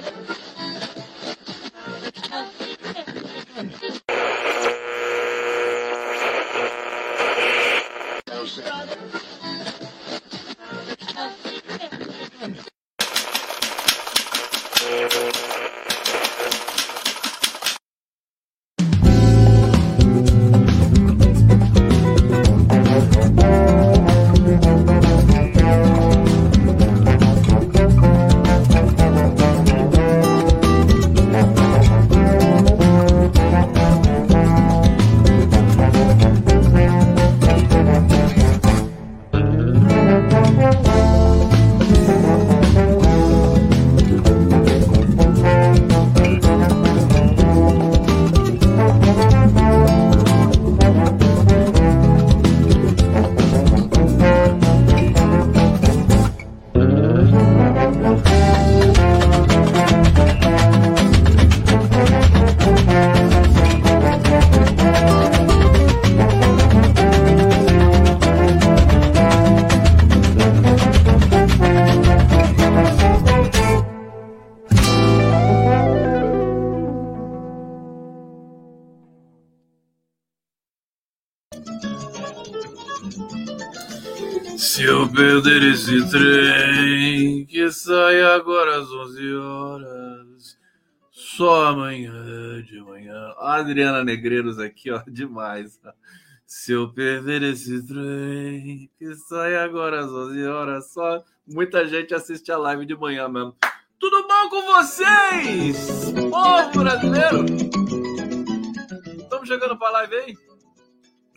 Thank you. Eu perder esse trem que sai agora às 11 horas, só amanhã de manhã. Adriana Negreiros aqui, ó, demais. Se eu perder esse trem que sai agora às 11 horas, só muita gente assiste a live de manhã mesmo. Tudo bom com vocês? Povo brasileiro! Estamos chegando para a live aí?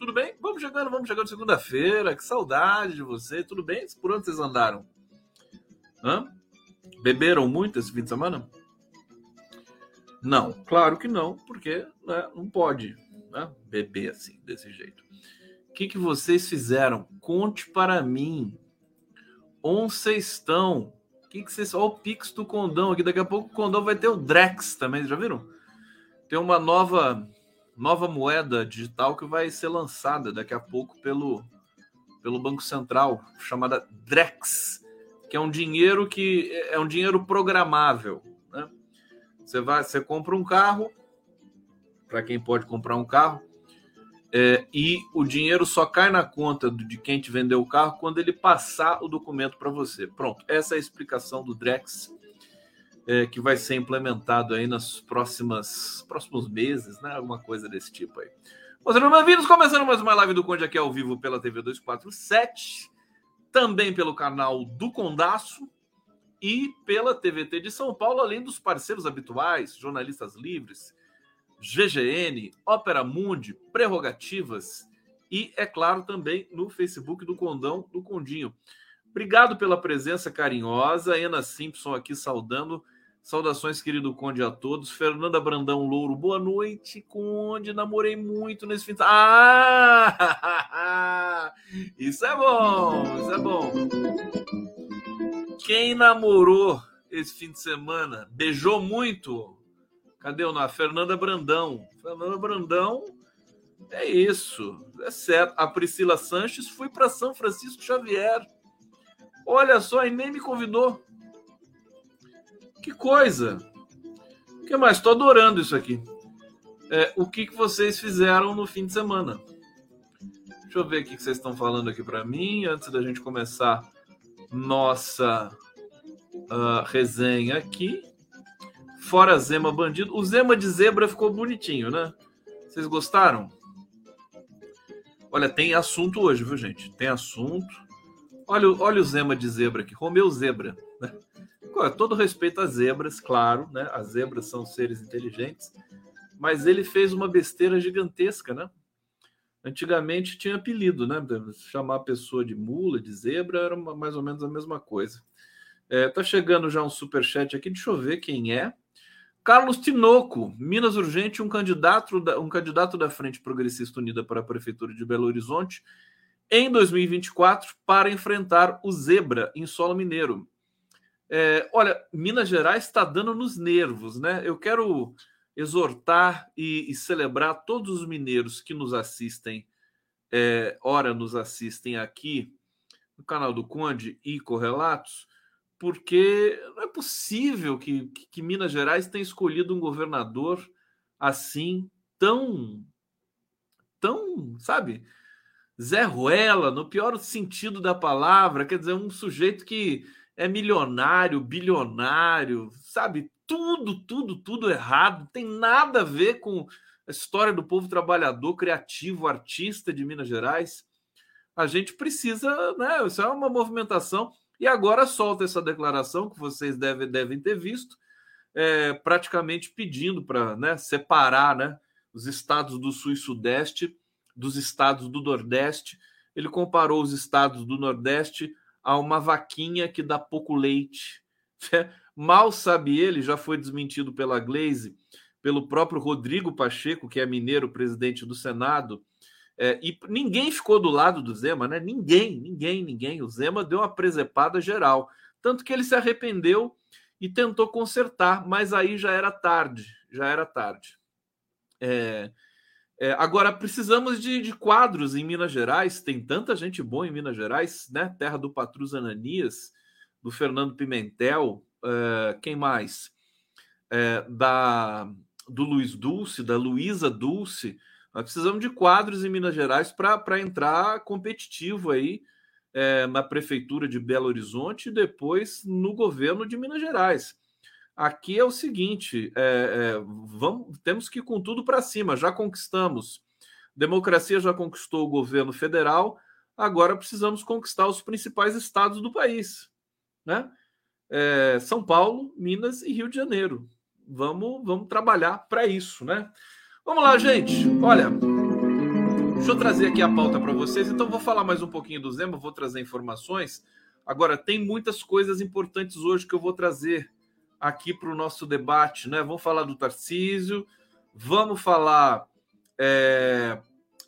Tudo bem? Vamos chegando, vamos chegando segunda-feira. Que saudade de você. Tudo bem? Por onde vocês andaram? Hã? Beberam muito esse fim de semana? Não, claro que não, porque né, não pode né, beber assim, desse jeito. O que, que vocês fizeram? Conte para mim. Onde vocês estão? O que, que vocês. Olha o Pix do Condão aqui. Daqui a pouco o Condão vai ter o Drex também, já viram? Tem uma nova nova moeda digital que vai ser lançada daqui a pouco pelo, pelo Banco Central, chamada Drex, que é um dinheiro que é um dinheiro programável. Né? Você vai, você compra um carro, para quem pode comprar um carro, é, e o dinheiro só cai na conta de quem te vendeu o carro quando ele passar o documento para você. Pronto, essa é a explicação do Drex é, que vai ser implementado aí nas próximas próximos meses, né? Alguma coisa desse tipo aí. Sejam bem-vindos, começando mais uma live do Conde aqui ao vivo pela TV 247, também pelo canal do Condaço e pela TVT de São Paulo, além dos parceiros habituais, jornalistas livres, GGN, Ópera Mundi, Prerrogativas e, é claro, também no Facebook do Condão do Condinho. Obrigado pela presença carinhosa. Ana Simpson aqui saudando. Saudações, querido Conde, a todos. Fernanda Brandão Louro, boa noite, Conde. Namorei muito nesse fim de Ah! Isso é bom, isso é bom. Quem namorou esse fim de semana? Beijou muito? Cadê o nome? Fernanda Brandão. Fernanda Brandão, é isso. É certo. A Priscila Sanches foi para São Francisco Xavier Olha só, e nem me convidou. Que coisa! O que mais? Estou adorando isso aqui. É, o que, que vocês fizeram no fim de semana? Deixa eu ver o que vocês estão falando aqui para mim, antes da gente começar nossa uh, resenha aqui. Fora Zema Bandido. O Zema de Zebra ficou bonitinho, né? Vocês gostaram? Olha, tem assunto hoje, viu, gente? Tem assunto. Olha, olha o Zema de zebra aqui, Romeu Zebra. Né? Todo respeito às zebras, claro, né? As zebras são seres inteligentes, mas ele fez uma besteira gigantesca, né? Antigamente tinha apelido, né? Chamar a pessoa de mula, de zebra, era uma, mais ou menos a mesma coisa. É, tá chegando já um super chat aqui, deixa eu ver quem é. Carlos Tinoco, Minas Urgente, um candidato da, um candidato da Frente Progressista Unida para a Prefeitura de Belo Horizonte, em 2024 para enfrentar o Zebra em solo mineiro. É, olha, Minas Gerais está dando nos nervos, né? Eu quero exortar e, e celebrar todos os mineiros que nos assistem, é, ora nos assistem aqui no canal do Conde e Correlatos, porque não é possível que, que, Minas Gerais tenha escolhido um governador assim, tão, tão, sabe, Zé Ruela, no pior sentido da palavra, quer dizer, um sujeito que é milionário, bilionário, sabe, tudo, tudo, tudo errado, tem nada a ver com a história do povo trabalhador, criativo, artista de Minas Gerais. A gente precisa, né? Isso é uma movimentação e agora solta essa declaração que vocês devem, devem ter visto, é, praticamente pedindo para né, separar né, os estados do Sul e Sudeste dos estados do Nordeste. Ele comparou os estados do Nordeste a uma vaquinha que dá pouco leite. Mal sabe ele, já foi desmentido pela Glaze, pelo próprio Rodrigo Pacheco, que é mineiro, presidente do Senado, é, e ninguém ficou do lado do Zema, né? Ninguém, ninguém, ninguém. O Zema deu uma presepada geral. Tanto que ele se arrependeu e tentou consertar, mas aí já era tarde, já era tarde. É, é, agora, precisamos de, de, quadros em Minas Gerais, tem tanta gente boa em Minas Gerais, né? Terra do Patrus Ananias, do Fernando Pimentel, é, quem mais? É, da, do Luiz Dulce, da Luísa Dulce, nós precisamos de quadros em Minas Gerais para entrar competitivo aí é, na prefeitura de Belo Horizonte e depois no governo de Minas Gerais. Aqui é o seguinte: é, é, vamos, temos que ir com tudo para cima. Já conquistamos, democracia já conquistou o governo federal, agora precisamos conquistar os principais estados do país, né? É, São Paulo, Minas e Rio de Janeiro. Vamos, vamos trabalhar para isso, né? Vamos lá, gente. Olha, deixa eu trazer aqui a pauta para vocês. Então, vou falar mais um pouquinho do Zema, vou trazer informações. Agora, tem muitas coisas importantes hoje que eu vou trazer aqui para o nosso debate, né? Vamos falar do Tarcísio, vamos falar é,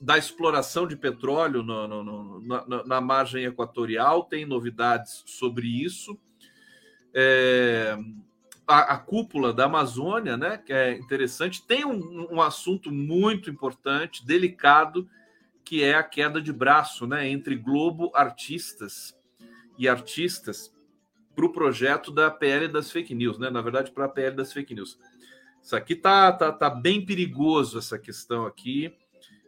da exploração de petróleo no, no, no, na, na, margem equatorial, tem novidades sobre isso. É, a, a, cúpula da Amazônia, né, que é interessante, tem um, um, assunto muito importante, delicado, que é a queda de braço né, entre Globo artistas e artistas para o projeto da PL das fake news, né? Na verdade, para a PL das fake news. Isso aqui tá, tá, tá bem perigoso essa questão aqui,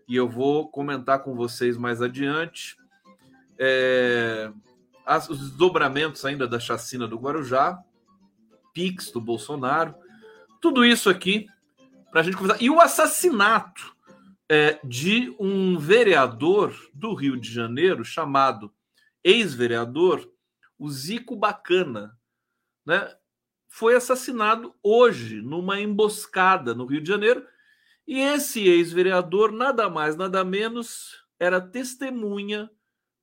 e eu vou comentar com vocês mais adiante. É, as, os desdobramentos ainda da chacina do Guarujá, Pix do Bolsonaro, tudo isso aqui para a gente conversar. E o assassinato é, de um vereador do Rio de Janeiro, chamado ex-vereador, o Zico Bacana, né? Foi assassinado hoje numa emboscada no Rio de Janeiro. E esse ex-vereador, nada mais, nada menos, era testemunha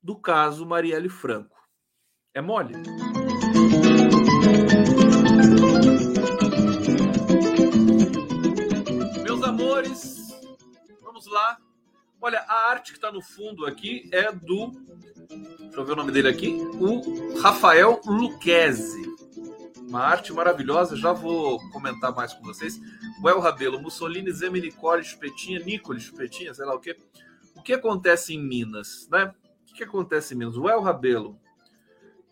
do caso Marielle Franco. É mole? amores, vamos lá. Olha, a arte que está no fundo aqui é do. Deixa eu ver o nome dele aqui. O Rafael Lucchese. Uma arte maravilhosa, já vou comentar mais com vocês. O El Rabelo, Mussolini, Zé Nicole, Chupetinha, Nicole, Chupetinha, sei lá o quê. O que acontece em Minas, né? O que acontece em Minas? O El Rabelo.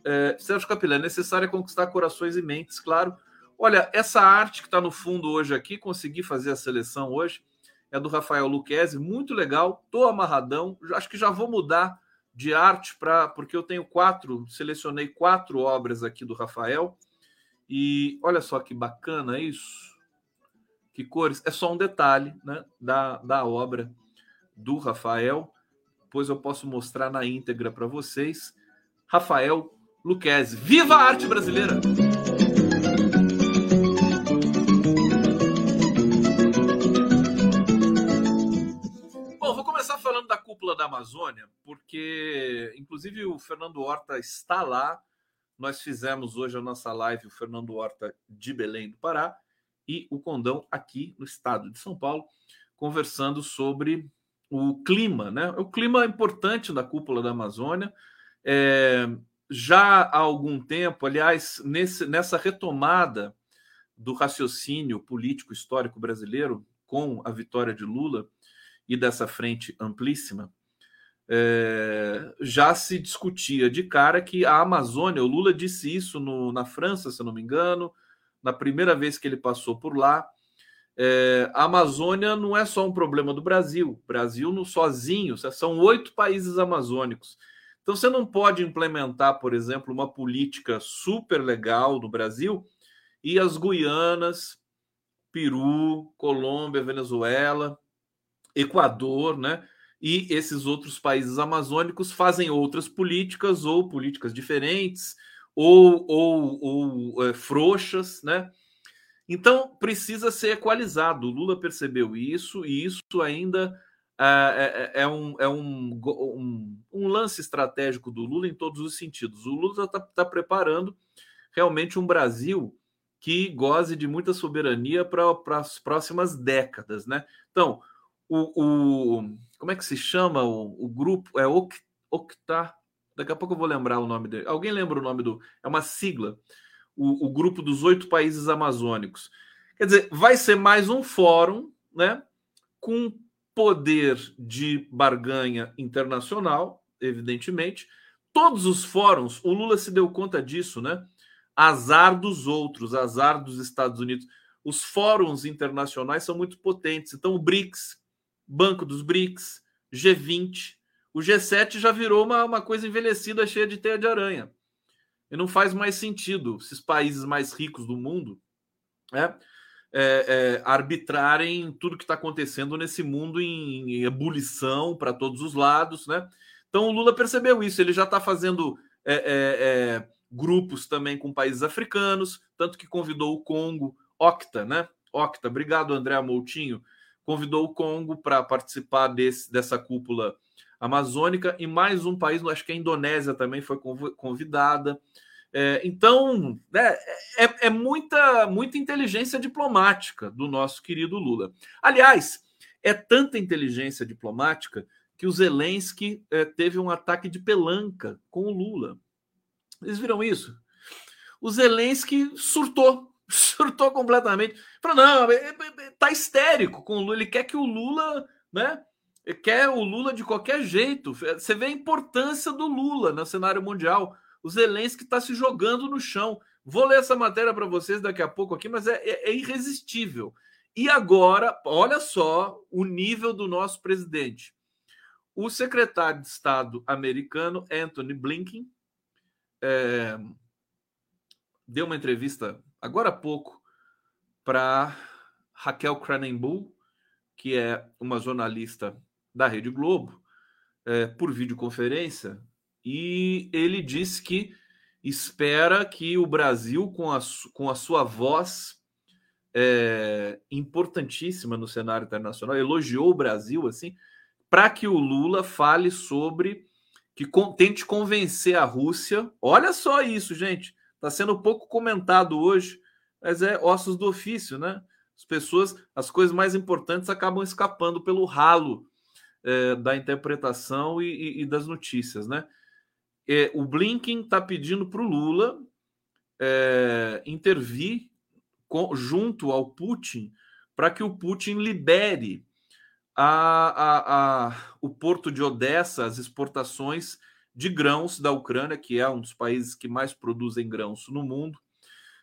É, Sérgio Capilé, é necessário conquistar corações e mentes, claro Olha, essa arte que está no fundo hoje aqui, consegui fazer a seleção hoje, é do Rafael Luquezzi, muito legal, tô amarradão, acho que já vou mudar de arte para porque eu tenho quatro, selecionei quatro obras aqui do Rafael e olha só que bacana isso, que cores, é só um detalhe né, da, da obra do Rafael, depois eu posso mostrar na íntegra para vocês. Rafael Luquezzi, viva a arte brasileira! Cúpula da Amazônia, porque inclusive o Fernando Horta está lá. Nós fizemos hoje a nossa live, o Fernando Horta de Belém do Pará e o Condão aqui no estado de São Paulo, conversando sobre o clima, né? O clima importante da cúpula da Amazônia. É, já há algum tempo, aliás, nesse, nessa retomada do raciocínio político histórico brasileiro com a vitória de Lula, e dessa frente amplíssima, é, já se discutia de cara que a Amazônia, o Lula disse isso no, na França, se não me engano, na primeira vez que ele passou por lá. É, a Amazônia não é só um problema do Brasil. Brasil não sozinho, são oito países amazônicos. Então você não pode implementar, por exemplo, uma política super legal no Brasil e as Guianas, Peru, Colômbia, Venezuela, Equador, né? e esses outros países amazônicos fazem outras políticas ou políticas diferentes ou, ou, ou é, frouxas, né? Então precisa ser equalizado. O Lula percebeu isso e isso ainda é, é, é, um, é um, um, um, lance estratégico do Lula em todos os sentidos. O Lula está tá preparando realmente um Brasil que goze de muita soberania para as próximas décadas, né? Então, o, o, como é que se chama o, o grupo? É Octa. Daqui a pouco eu vou lembrar o nome dele. Alguém lembra o nome do. É uma sigla. O, o grupo dos oito países amazônicos. Quer dizer, vai ser mais um fórum, né? Com poder de barganha internacional, evidentemente. Todos os fóruns, o Lula se deu conta disso, né? Azar dos outros, azar dos Estados Unidos. Os fóruns internacionais são muito potentes. Então, o BRICS, Banco dos BRICS, G20. O G7 já virou uma, uma coisa envelhecida, cheia de teia de aranha. E não faz mais sentido esses países mais ricos do mundo né, é, é, arbitrarem tudo que está acontecendo nesse mundo em, em ebulição para todos os lados. Né? Então o Lula percebeu isso, ele já está fazendo é, é, é, grupos também com países africanos, tanto que convidou o Congo, Octa, né? Octa, obrigado, André Moutinho convidou o Congo para participar desse, dessa cúpula amazônica e mais um país, acho que a Indonésia também foi convidada. É, então, né, é, é, muita, muita inteligência diplomática do nosso querido Lula. Aliás, é tanta inteligência diplomática que o Zelensky é, teve um ataque de pelanca com o Lula. Vocês viram isso? O Zelensky surtou surtou completamente. Falou: não, é, é, é, tá histérico com o Lula. Ele quer que o Lula, né? Quer o Lula de qualquer jeito. Você vê a importância do Lula no cenário mundial. O Zelensky está se jogando no chão. Vou ler essa matéria para vocês daqui a pouco aqui, mas é, é, é irresistível. E agora, olha só o nível do nosso presidente. O secretário de Estado americano, Anthony Blinken, é, deu uma entrevista agora há pouco para Raquel Cranenbull, que é uma jornalista da Rede Globo, é, por videoconferência, e ele disse que espera que o Brasil, com a, com a sua voz é, importantíssima no cenário internacional, elogiou o Brasil assim, para que o Lula fale sobre que com, tente convencer a Rússia. Olha só isso, gente. Está sendo pouco comentado hoje, mas é ossos do ofício, né? As pessoas, as coisas mais importantes acabam escapando pelo ralo é, da interpretação e, e, e, das notícias, né? É, o Blinken está pedindo para o Lula é, intervir com, junto ao Putin para que o Putin libere a, a, a, o porto de Odessa, as exportações de grãos da Ucrânia, que é um dos países que mais produzem grãos no mundo,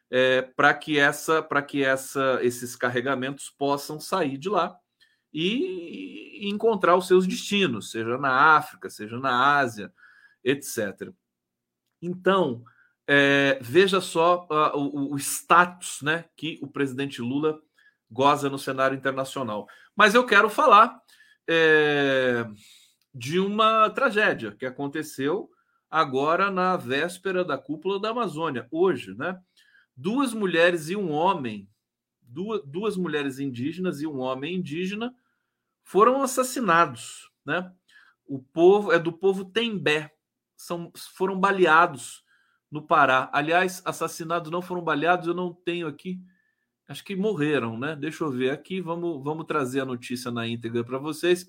é, para que essa, para que essa, esses carregamentos possam sair de lá e, encontrar os seus destinos, seja na África, seja na Ásia, etc. Então, é, veja só uh, o, o, status né, que o presidente Lula goza no cenário internacional. Mas eu quero falar é, de uma tragédia que aconteceu agora na véspera da cúpula da Amazônia, hoje, né? Duas mulheres e um homem, duas, duas mulheres indígenas e um homem indígena foram assassinados, né? O povo é do povo Tembé, são, foram baleados no Pará. Aliás, assassinados não foram baleados, eu não tenho aqui. Acho que morreram, né? Deixa eu ver aqui, vamos, vamos trazer a notícia na íntegra para vocês.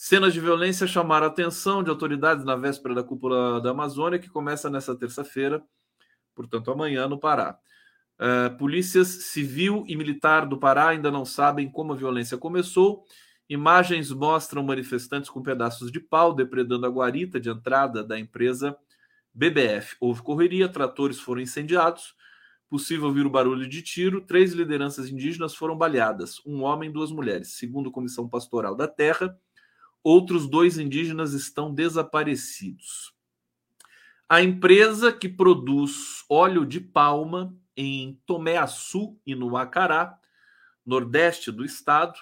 Cenas de violência chamaram a atenção de autoridades na véspera da cúpula da Amazônia, que começa nessa terça-feira, portanto, amanhã, no Pará. Uh, polícias civil e militar do Pará ainda não sabem como a violência começou Imagens mostram manifestantes com pedaços de pau depredando a guarita de entrada da empresa BBF. Houve correria, tratores foram incendiados. Possível ouvir o barulho de tiro. Três lideranças indígenas foram baleadas: um homem e duas mulheres. Segundo a Comissão Pastoral da Terra, outros dois indígenas estão desaparecidos. A empresa que produz óleo de palma em Tomé-Açu e no Acará, nordeste do estado,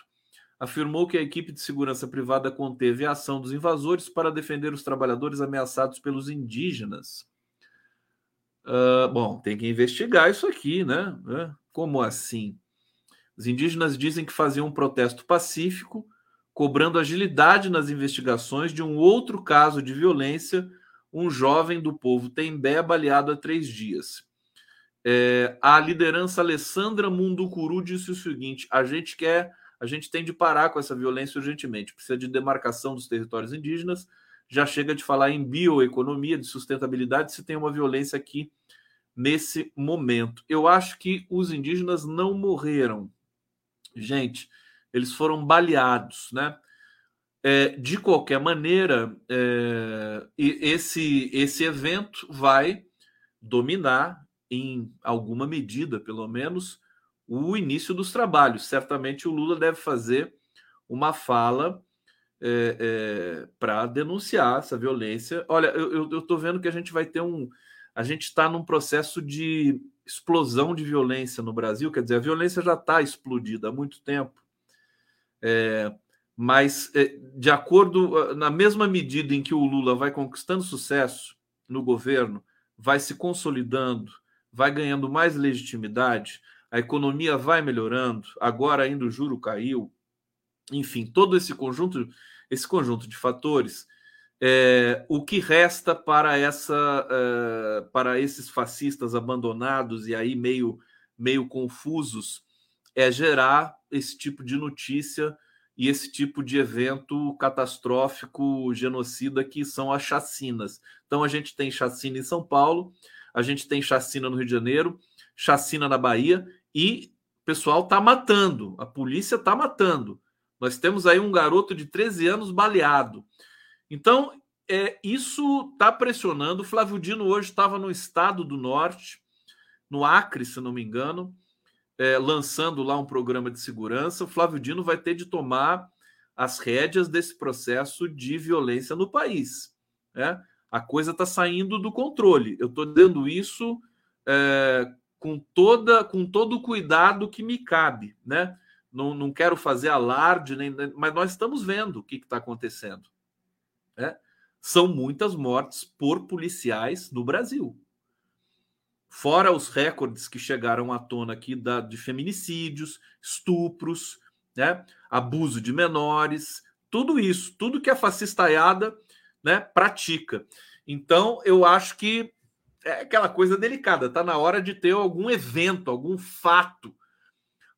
afirmou que a equipe de segurança privada conteve a ação dos invasores para defender os trabalhadores ameaçados pelos indígenas. Uh, bom, tem que investigar isso aqui, né? Como assim? Os indígenas dizem que faziam um protesto pacífico, cobrando agilidade nas investigações de um outro caso de violência, um jovem do povo Tembé baleado há três dias. É, a liderança Alessandra Munducuru disse o seguinte: a gente quer a gente tem de parar com essa violência urgentemente. Precisa de demarcação dos territórios indígenas. Já chega de falar em bioeconomia, de sustentabilidade, se tem uma violência aqui nesse momento. Eu acho que os indígenas não morreram. Gente, eles foram baleados, né? É, de qualquer maneira, é, esse, esse evento vai dominar, em alguma medida, pelo menos, o início dos trabalhos. Certamente o Lula deve fazer uma fala é, é, para denunciar essa violência. Olha, eu estou vendo que a gente vai ter um. A gente está num processo de explosão de violência no Brasil, quer dizer, a violência já está explodida há muito tempo. É, mas, é, de acordo, na mesma medida em que o Lula vai conquistando sucesso no governo, vai se consolidando, vai ganhando mais legitimidade, a economia vai melhorando, agora ainda o juro caiu, enfim, todo esse conjunto, esse conjunto de fatores, é, o que resta para essa, é, para esses fascistas abandonados e aí meio, meio confusos é gerar esse tipo de notícia e esse tipo de evento catastrófico, genocida, que são as chacinas. Então a gente tem chacina em São Paulo, a gente tem chacina no Rio de Janeiro, chacina na Bahia e o pessoal está matando, a polícia está matando. Nós temos aí um garoto de 13 anos baleado. Então, é, isso está pressionando. O Flávio Dino hoje estava no estado do norte, no Acre, se não me engano, é, lançando lá um programa de segurança. O Flávio Dino vai ter de tomar as rédeas desse processo de violência no país. Né? A coisa está saindo do controle. Eu estou dizendo isso é, com toda com todo o cuidado que me cabe, né? Não, não quero fazer alarde, nem, mas nós estamos vendo o que está acontecendo. Né? São muitas mortes por policiais no Brasil. Fora os recordes que chegaram à tona aqui da, de feminicídios, estupros, né? abuso de menores, tudo isso, tudo que a fascistaiada né, pratica. Então, eu acho que é aquela coisa delicada, tá na hora de ter algum evento, algum fato.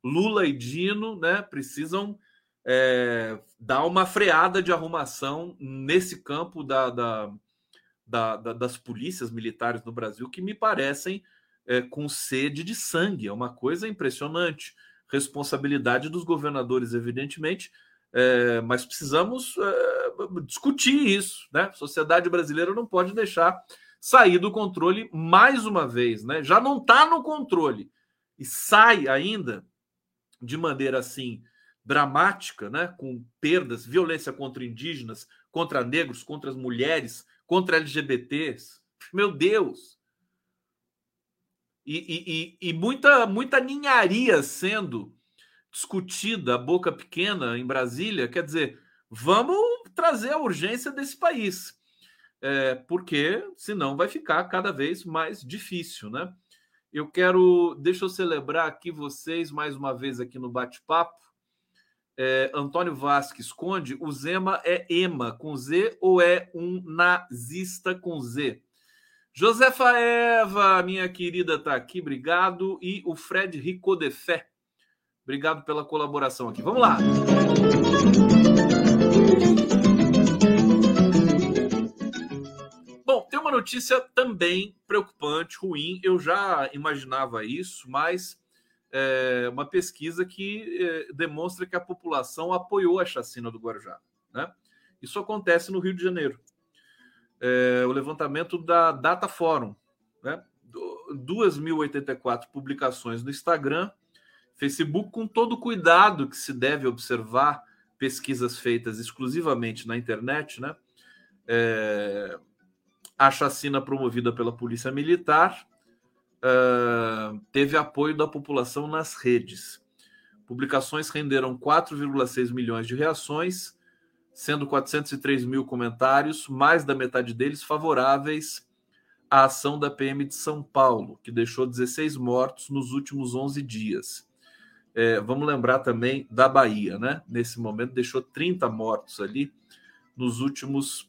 Lula e Dino né, precisam é, dar uma freada de arrumação nesse campo da, da, da, das polícias militares no Brasil, que me parecem é, com sede de sangue. É uma coisa impressionante. Responsabilidade dos governadores, evidentemente, é, mas precisamos é, discutir isso. Né? A sociedade brasileira não pode deixar sair do controle mais uma vez, né? Já não está no controle e sai ainda de maneira assim dramática, né? Com perdas, violência contra indígenas, contra negros, contra as mulheres, contra LGBTs. Meu Deus! E, e, e, muita, muita ninharia sendo discutida a boca pequena em Brasília. Quer dizer, vamos trazer a urgência desse país é, porque senão vai ficar cada vez mais difícil, né? Eu quero, deixa eu celebrar aqui vocês mais uma vez aqui no bate-papo. É, Antônio Vasques Conde, o Zema é EMA com Z ou é um nazista com Z? Josefa Eva, minha querida, está aqui, obrigado. E o Fred Ricodefé, obrigado pela colaboração aqui. Vamos lá. uma notícia também preocupante, ruim. Eu já imaginava isso, mas é, uma pesquisa que é, demonstra que a população apoiou a chacina do Guarujá. Né? Isso acontece no Rio de Janeiro. É, o levantamento da Data Forum, né? 2.084 publicações no Instagram, Facebook, com todo o cuidado que se deve observar pesquisas feitas exclusivamente na internet, né? É, a chacina promovida pela Polícia Militar uh, teve apoio da população nas redes. Publicações renderam 4,6 milhões de reações, sendo 403 mil comentários, mais da metade deles favoráveis à ação da PM de São Paulo, que deixou 16 mortos nos últimos 11 dias. É, vamos lembrar também da Bahia, né? Nesse momento deixou 30 mortos ali nos últimos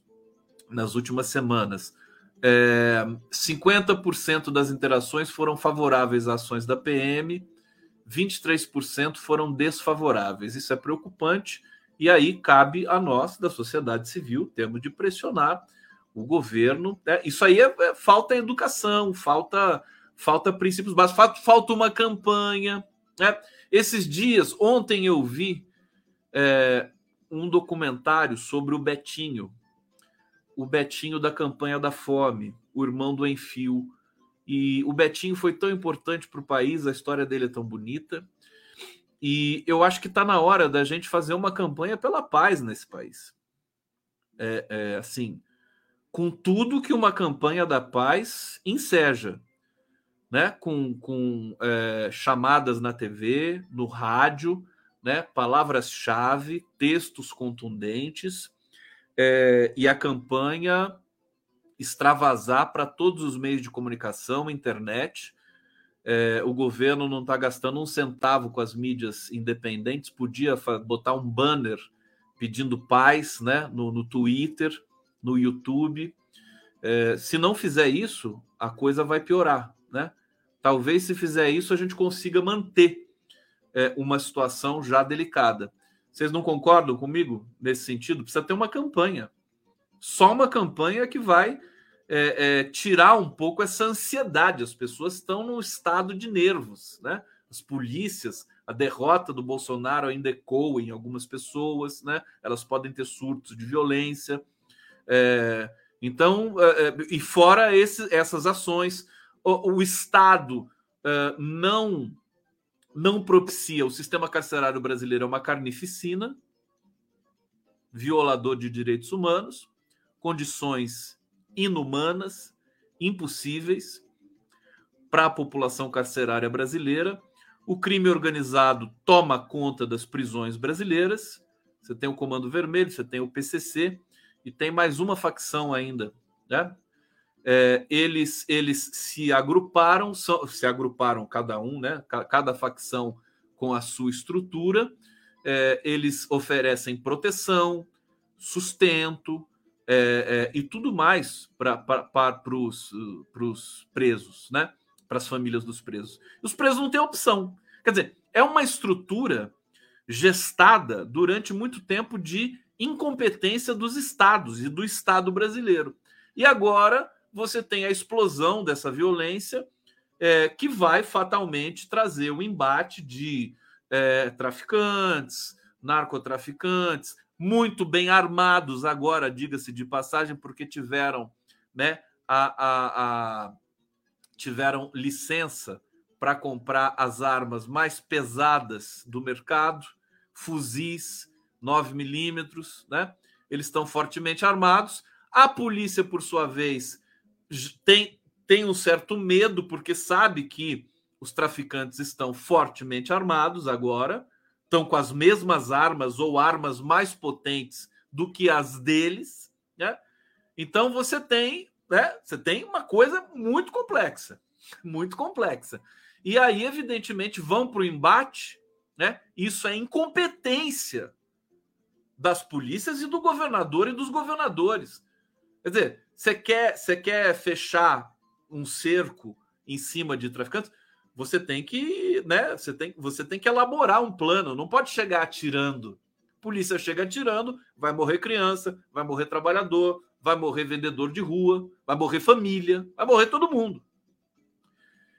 nas últimas semanas. É, 50% das interações foram favoráveis às ações da PM, 23% foram desfavoráveis. Isso é preocupante e aí cabe a nós, da sociedade civil, temos de pressionar o governo. Né? Isso aí é, é, falta educação, falta falta princípios básicos, falta, falta uma campanha. Né? Esses dias, ontem eu vi é, um documentário sobre o Betinho, o Betinho da campanha da fome, o irmão do Enfio. E o Betinho foi tão importante para o país, a história dele é tão bonita. E eu acho que está na hora da gente fazer uma campanha pela paz nesse país. É, é, assim, com tudo que uma campanha da paz enseja, né? Com, com é, chamadas na TV, no rádio, né? Palavras-chave, textos contundentes é, e a campanha extravasar para todos os meios de comunicação, internet. É, o governo não está gastando um centavo com as mídias independentes, podia botar um banner pedindo paz né, no, no Twitter, no YouTube. É, se não fizer isso, a coisa vai piorar. Né? Talvez, se fizer isso, a gente consiga manter é, uma situação já delicada. Vocês não concordam comigo nesse sentido? Precisa ter uma campanha. Só uma campanha que vai é, é, tirar um pouco essa ansiedade. As pessoas estão num estado de nervos, né? As polícias, a derrota do Bolsonaro ainda ecoa em algumas pessoas, né? Elas podem ter surtos de violência. É, então, é, é, e fora esse, essas ações, o, o Estado é, não não propicia, o sistema carcerário brasileiro é uma carnificina, violador de direitos humanos, condições inumanas, impossíveis para a população carcerária brasileira. O crime organizado toma conta das prisões brasileiras. Você tem o Comando Vermelho, você tem o PCC e tem mais uma facção ainda, né? É, eles, eles se agruparam, se agruparam cada um, né? Cada facção com a sua estrutura. É, eles oferecem proteção, sustento é, é e tudo mais para os presos, né? Para as famílias dos presos. Os presos não têm opção. Quer dizer, é uma estrutura gestada durante muito tempo de incompetência dos estados e do Estado brasileiro. E agora você tem a explosão dessa violência é, que vai fatalmente trazer o embate de é, traficantes, narcotraficantes, muito bem armados agora, diga-se de passagem, porque tiveram, né, a, a, a tiveram licença para comprar as armas mais pesadas do mercado, fuzis 9 milímetros, né? Eles estão fortemente armados. A polícia, por sua vez, tem, tem um certo medo, porque sabe que os traficantes estão fortemente armados agora, estão com as mesmas armas ou armas mais potentes do que as deles, né? Então você tem, né? Você tem uma coisa muito complexa, muito complexa. E aí, evidentemente, vão para o embate, né? Isso é incompetência das polícias e do governador e dos governadores. Quer dizer, você quer, você quer fechar um cerco em cima de traficantes? Você tem que, né? Você tem, você tem que elaborar um plano. Não pode chegar atirando. Polícia chega atirando, vai morrer criança, vai morrer trabalhador, vai morrer vendedor de rua, vai morrer família, vai morrer todo mundo.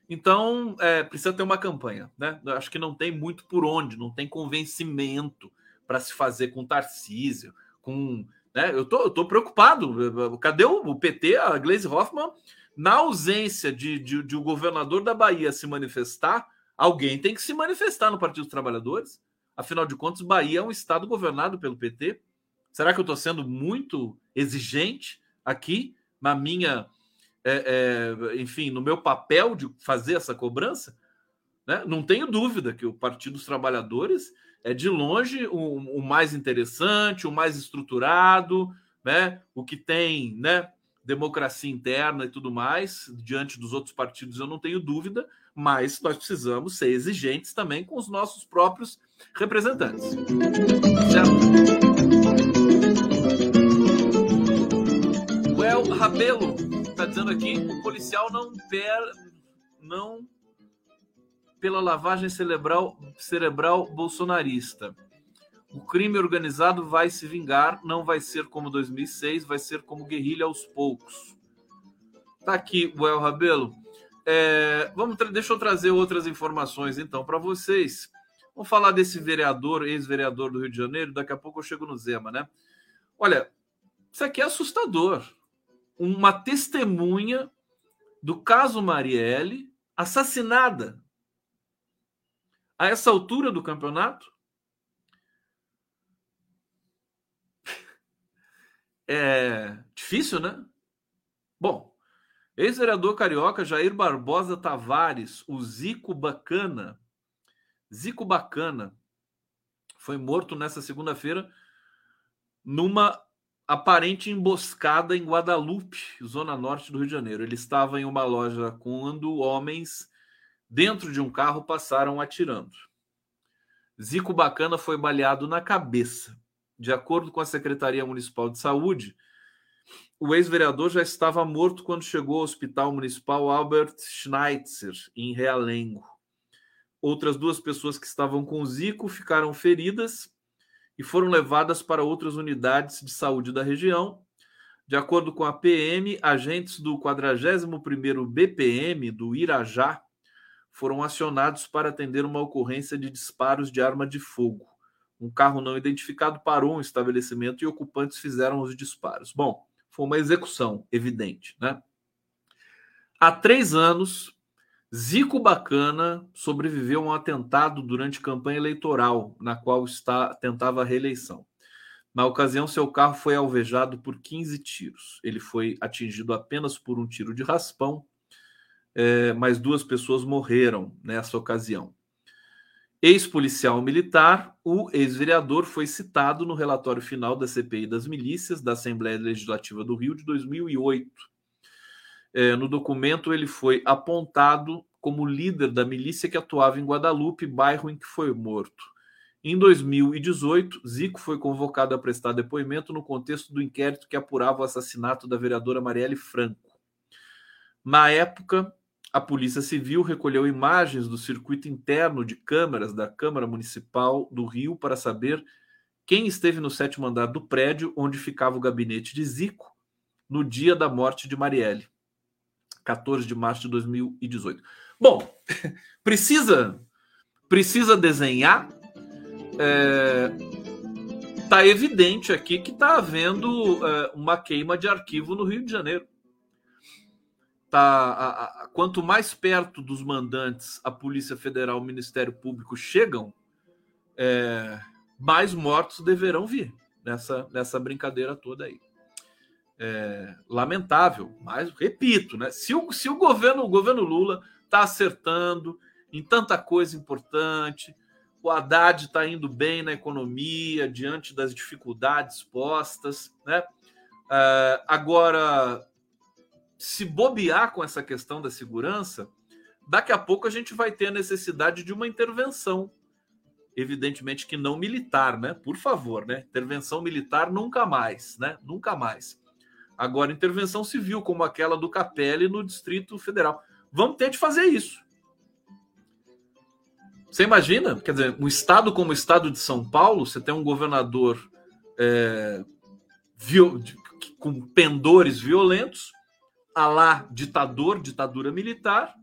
Então, é, precisa ter uma campanha, né? Eu acho que não tem muito por onde, não tem convencimento para se fazer com Tarcísio, com. Né? Eu, tô, eu tô preocupado. Cadê o, o PT, a Gleisi Hoffmann? Na ausência de, de, de o governador da Bahia se manifestar, alguém tem que se manifestar no Partido dos Trabalhadores. Afinal de contas, Bahia é um estado governado pelo PT. Será que eu estou sendo muito exigente aqui na minha, é, é, enfim, no meu papel de fazer essa cobrança? Né? Não tenho dúvida que o Partido dos Trabalhadores é de longe o, o mais interessante, o mais estruturado, né? o que tem né, democracia interna e tudo mais, diante dos outros partidos, eu não tenho dúvida, mas nós precisamos ser exigentes também com os nossos próprios representantes. Certo? O Rabelo está dizendo aqui: o policial não per, não pela lavagem cerebral, cerebral bolsonarista. O crime organizado vai se vingar, não vai ser como 2006, vai ser como guerrilha aos poucos. Tá aqui o El Rabelo. É, vamos deixa eu trazer outras informações então para vocês. Vamos falar desse vereador, ex-vereador do Rio de Janeiro. Daqui a pouco eu chego no Zema, né? Olha, isso aqui é assustador. Uma testemunha do caso Marielle assassinada. A essa altura do campeonato, É difícil, né? Bom, ex-vereador carioca Jair Barbosa Tavares, o Zico Bacana, Zico Bacana, foi morto nessa segunda-feira numa aparente emboscada em Guadalupe, zona norte do Rio de Janeiro. Ele estava em uma loja quando homens dentro de um carro passaram atirando. Zico Bacana foi baleado na cabeça. De acordo com a Secretaria Municipal de Saúde, o ex-vereador já estava morto quando chegou ao Hospital Municipal Albert Schneitzer, em Realengo. Outras duas pessoas que estavam com Zico ficaram feridas e foram levadas para outras unidades de saúde da região. De acordo com a PM, agentes do 41º BPM do Irajá foram acionados para atender uma ocorrência de disparos de arma de fogo. Um carro não identificado parou um estabelecimento e ocupantes fizeram os disparos. Bom, foi uma execução evidente, né? Há três anos, Zico Bacana sobreviveu a um atentado durante campanha eleitoral, na qual está, tentava a reeleição. Na ocasião, seu carro foi alvejado por 15 tiros. Ele foi atingido apenas por um tiro de raspão, é, mas duas pessoas morreram nessa ocasião. Ex-policial militar, o ex-vereador foi citado no relatório final da CPI das milícias da Assembleia Legislativa do Rio de 2008. É, no documento, ele foi apontado como líder da milícia que atuava em Guadalupe, bairro em que foi morto. Em 2018, Zico foi convocado a prestar depoimento no contexto do inquérito que apurava o assassinato da vereadora Marielle Franco. Na época, a Polícia Civil recolheu imagens do circuito interno de câmeras da Câmara Municipal do Rio para saber quem esteve no sétimo andar do prédio onde ficava o gabinete de Zico no dia da morte de Marielle, 14 de março de 2018. Bom, precisa precisa desenhar. É, tá evidente aqui que está havendo é, uma queima de arquivo no Rio de Janeiro tá a, a, quanto mais perto dos mandantes a Polícia Federal, o Ministério Público chegam, é, mais mortos deverão vir nessa, nessa brincadeira toda aí. É, lamentável, mas repito, né? Se o, se o governo, o governo Lula está acertando em tanta coisa importante, o Haddad está indo bem na economia diante das dificuldades postas, né? Uh, agora se bobear com essa questão da segurança, daqui a pouco a gente vai ter a necessidade de uma intervenção. Evidentemente que não militar, né? Por favor, né? Intervenção militar nunca mais, né? Nunca mais. Agora, intervenção civil, como aquela do Capelli no Distrito Federal. Vamos ter de fazer isso. Você imagina? Quer dizer, um estado como o estado de São Paulo, você tem um governador é, com pendores violentos, a lá ditador, ditadura militar,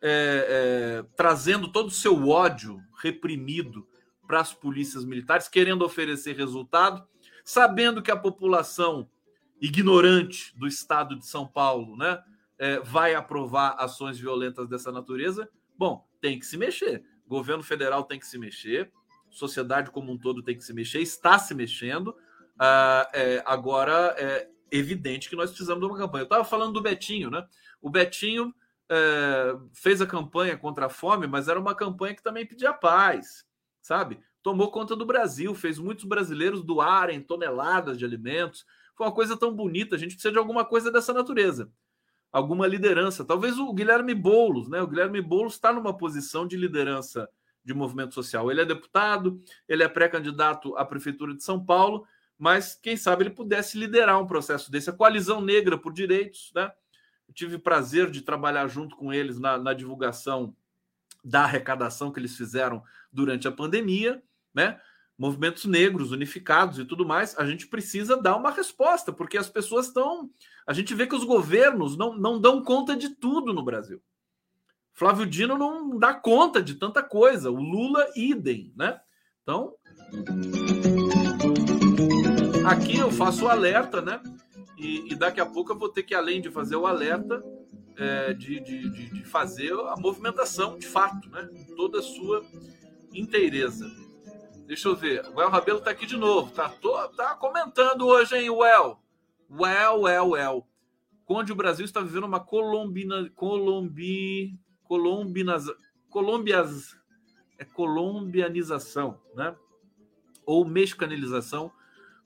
é, é, trazendo todo o seu ódio reprimido para as polícias militares, querendo oferecer resultado, sabendo que a população ignorante do estado de São Paulo né, é, vai aprovar ações violentas dessa natureza. Bom, tem que se mexer. Governo federal tem que se mexer, sociedade como um todo tem que se mexer, está se mexendo. Ah, é, agora é evidente que nós precisamos de uma campanha. Eu estava falando do Betinho, né? O Betinho é, fez a campanha contra a fome, mas era uma campanha que também pedia paz, sabe? Tomou conta do Brasil, fez muitos brasileiros doarem toneladas de alimentos. Foi uma coisa tão bonita, a gente precisa de alguma coisa dessa natureza. Alguma liderança. Talvez o Guilherme Boulos, né? O Guilherme Boulos está numa posição de liderança de movimento social. Ele é deputado, ele é pré-candidato à prefeitura de São Paulo, mas quem sabe ele pudesse liderar um processo desse. A coalizão negra por direitos, né? Eu tive prazer de trabalhar junto com eles na, na divulgação da arrecadação que eles fizeram durante a pandemia, né? Movimentos negros unificados e tudo mais, a gente precisa dar uma resposta, porque as pessoas estão. A gente vê que os governos não, não dão conta de tudo no Brasil. Flávio Dino não dá conta de tanta coisa, o Lula, idem, né? Então, aqui eu faço o alerta, né? E, e, daqui a pouco eu vou ter que, além de fazer o alerta, é, de, de, de, de, fazer a movimentação de fato, né? Toda a sua inteireza. Deixa eu ver. O El Rabelo tá aqui de novo. Tá, tô, tá comentando hoje, hein, Well. Well, well, well. Onde o Brasil está vivendo uma colombina, colombi, colombinas, colombias, é colombianização, né? Ou mexicanilização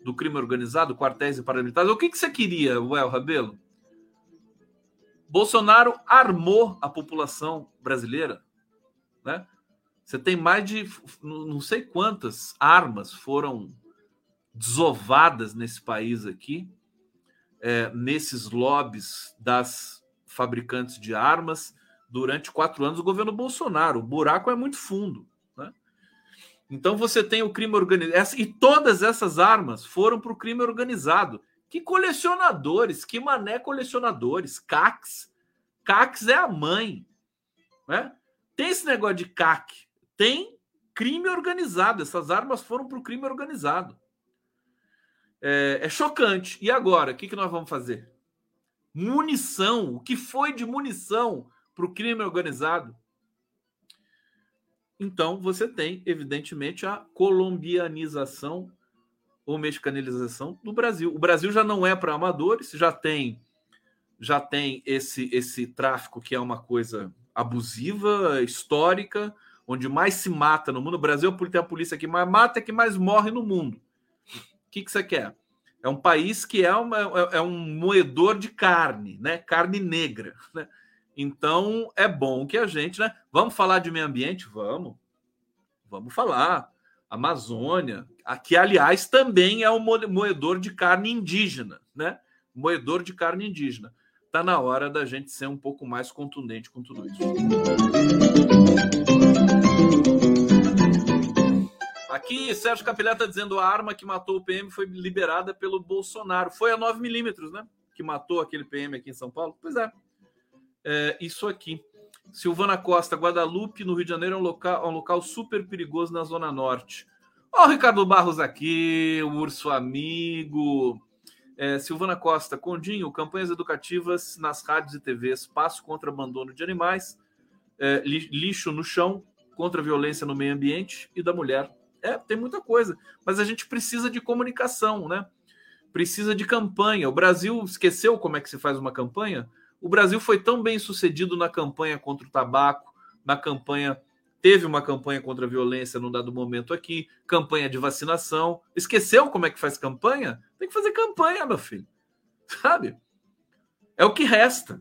do crime organizado, quartéis e paramilitares. O que, que você queria, Well Rabelo? Bolsonaro armou a população brasileira, né? Você tem mais de não sei quantas armas foram desovadas nesse país aqui, é, nesses lobbies das fabricantes de armas durante quatro anos do governo Bolsonaro. O buraco é muito fundo. Então você tem o crime organizado. E todas essas armas foram para o crime organizado. Que colecionadores, que mané colecionadores. CACs. CACs é a mãe. Né? Tem esse negócio de CAC. Tem crime organizado. Essas armas foram para o crime organizado. É, é, chocante. E agora? O que, que nós vamos fazer? Munição. O que foi de munição para o crime organizado? Então, você tem, evidentemente, a colombianização ou mexicanilização do Brasil. O Brasil já não é para amadores, já tem já tem esse esse tráfico que é uma coisa abusiva, histórica, onde mais se mata no mundo. O Brasil tem a polícia que mais mata e que mais morre no mundo. O que, que você quer? É um país que é, uma, é, é um moedor de carne, né? Carne negra, né? Então é bom que a gente, né? Vamos falar de meio ambiente? Vamos. Vamos falar. Amazônia, aqui, aliás, também é um moedor de carne indígena, né? Moedor de carne indígena. Está na hora da gente ser um pouco mais contundente com tudo isso. Aqui, Sérgio Capilé está dizendo a arma que matou o PM foi liberada pelo Bolsonaro. Foi a 9mm, né? Que matou aquele PM aqui em São Paulo. Pois é é, isso aqui. Silvana Costa, Guadalupe, no Rio de Janeiro, é um local, é um local super perigoso na Zona Norte. Ó, o Ricardo Barros aqui, o urso amigo. É, Silvana Costa, Condinho, campanhas educativas nas rádios e TVs, passo contra abandono de animais, é, lixo no chão, contra a violência no meio ambiente e da mulher. É, tem muita coisa, mas a gente precisa de comunicação, né? Precisa de campanha. O Brasil esqueceu como é que se faz uma campanha? O Brasil foi tão bem sucedido na campanha contra o tabaco, na campanha. Teve uma campanha contra a violência num dado momento aqui, campanha de vacinação. Esqueceu como é que faz campanha? Tem que fazer campanha, meu filho. Sabe? É o que resta.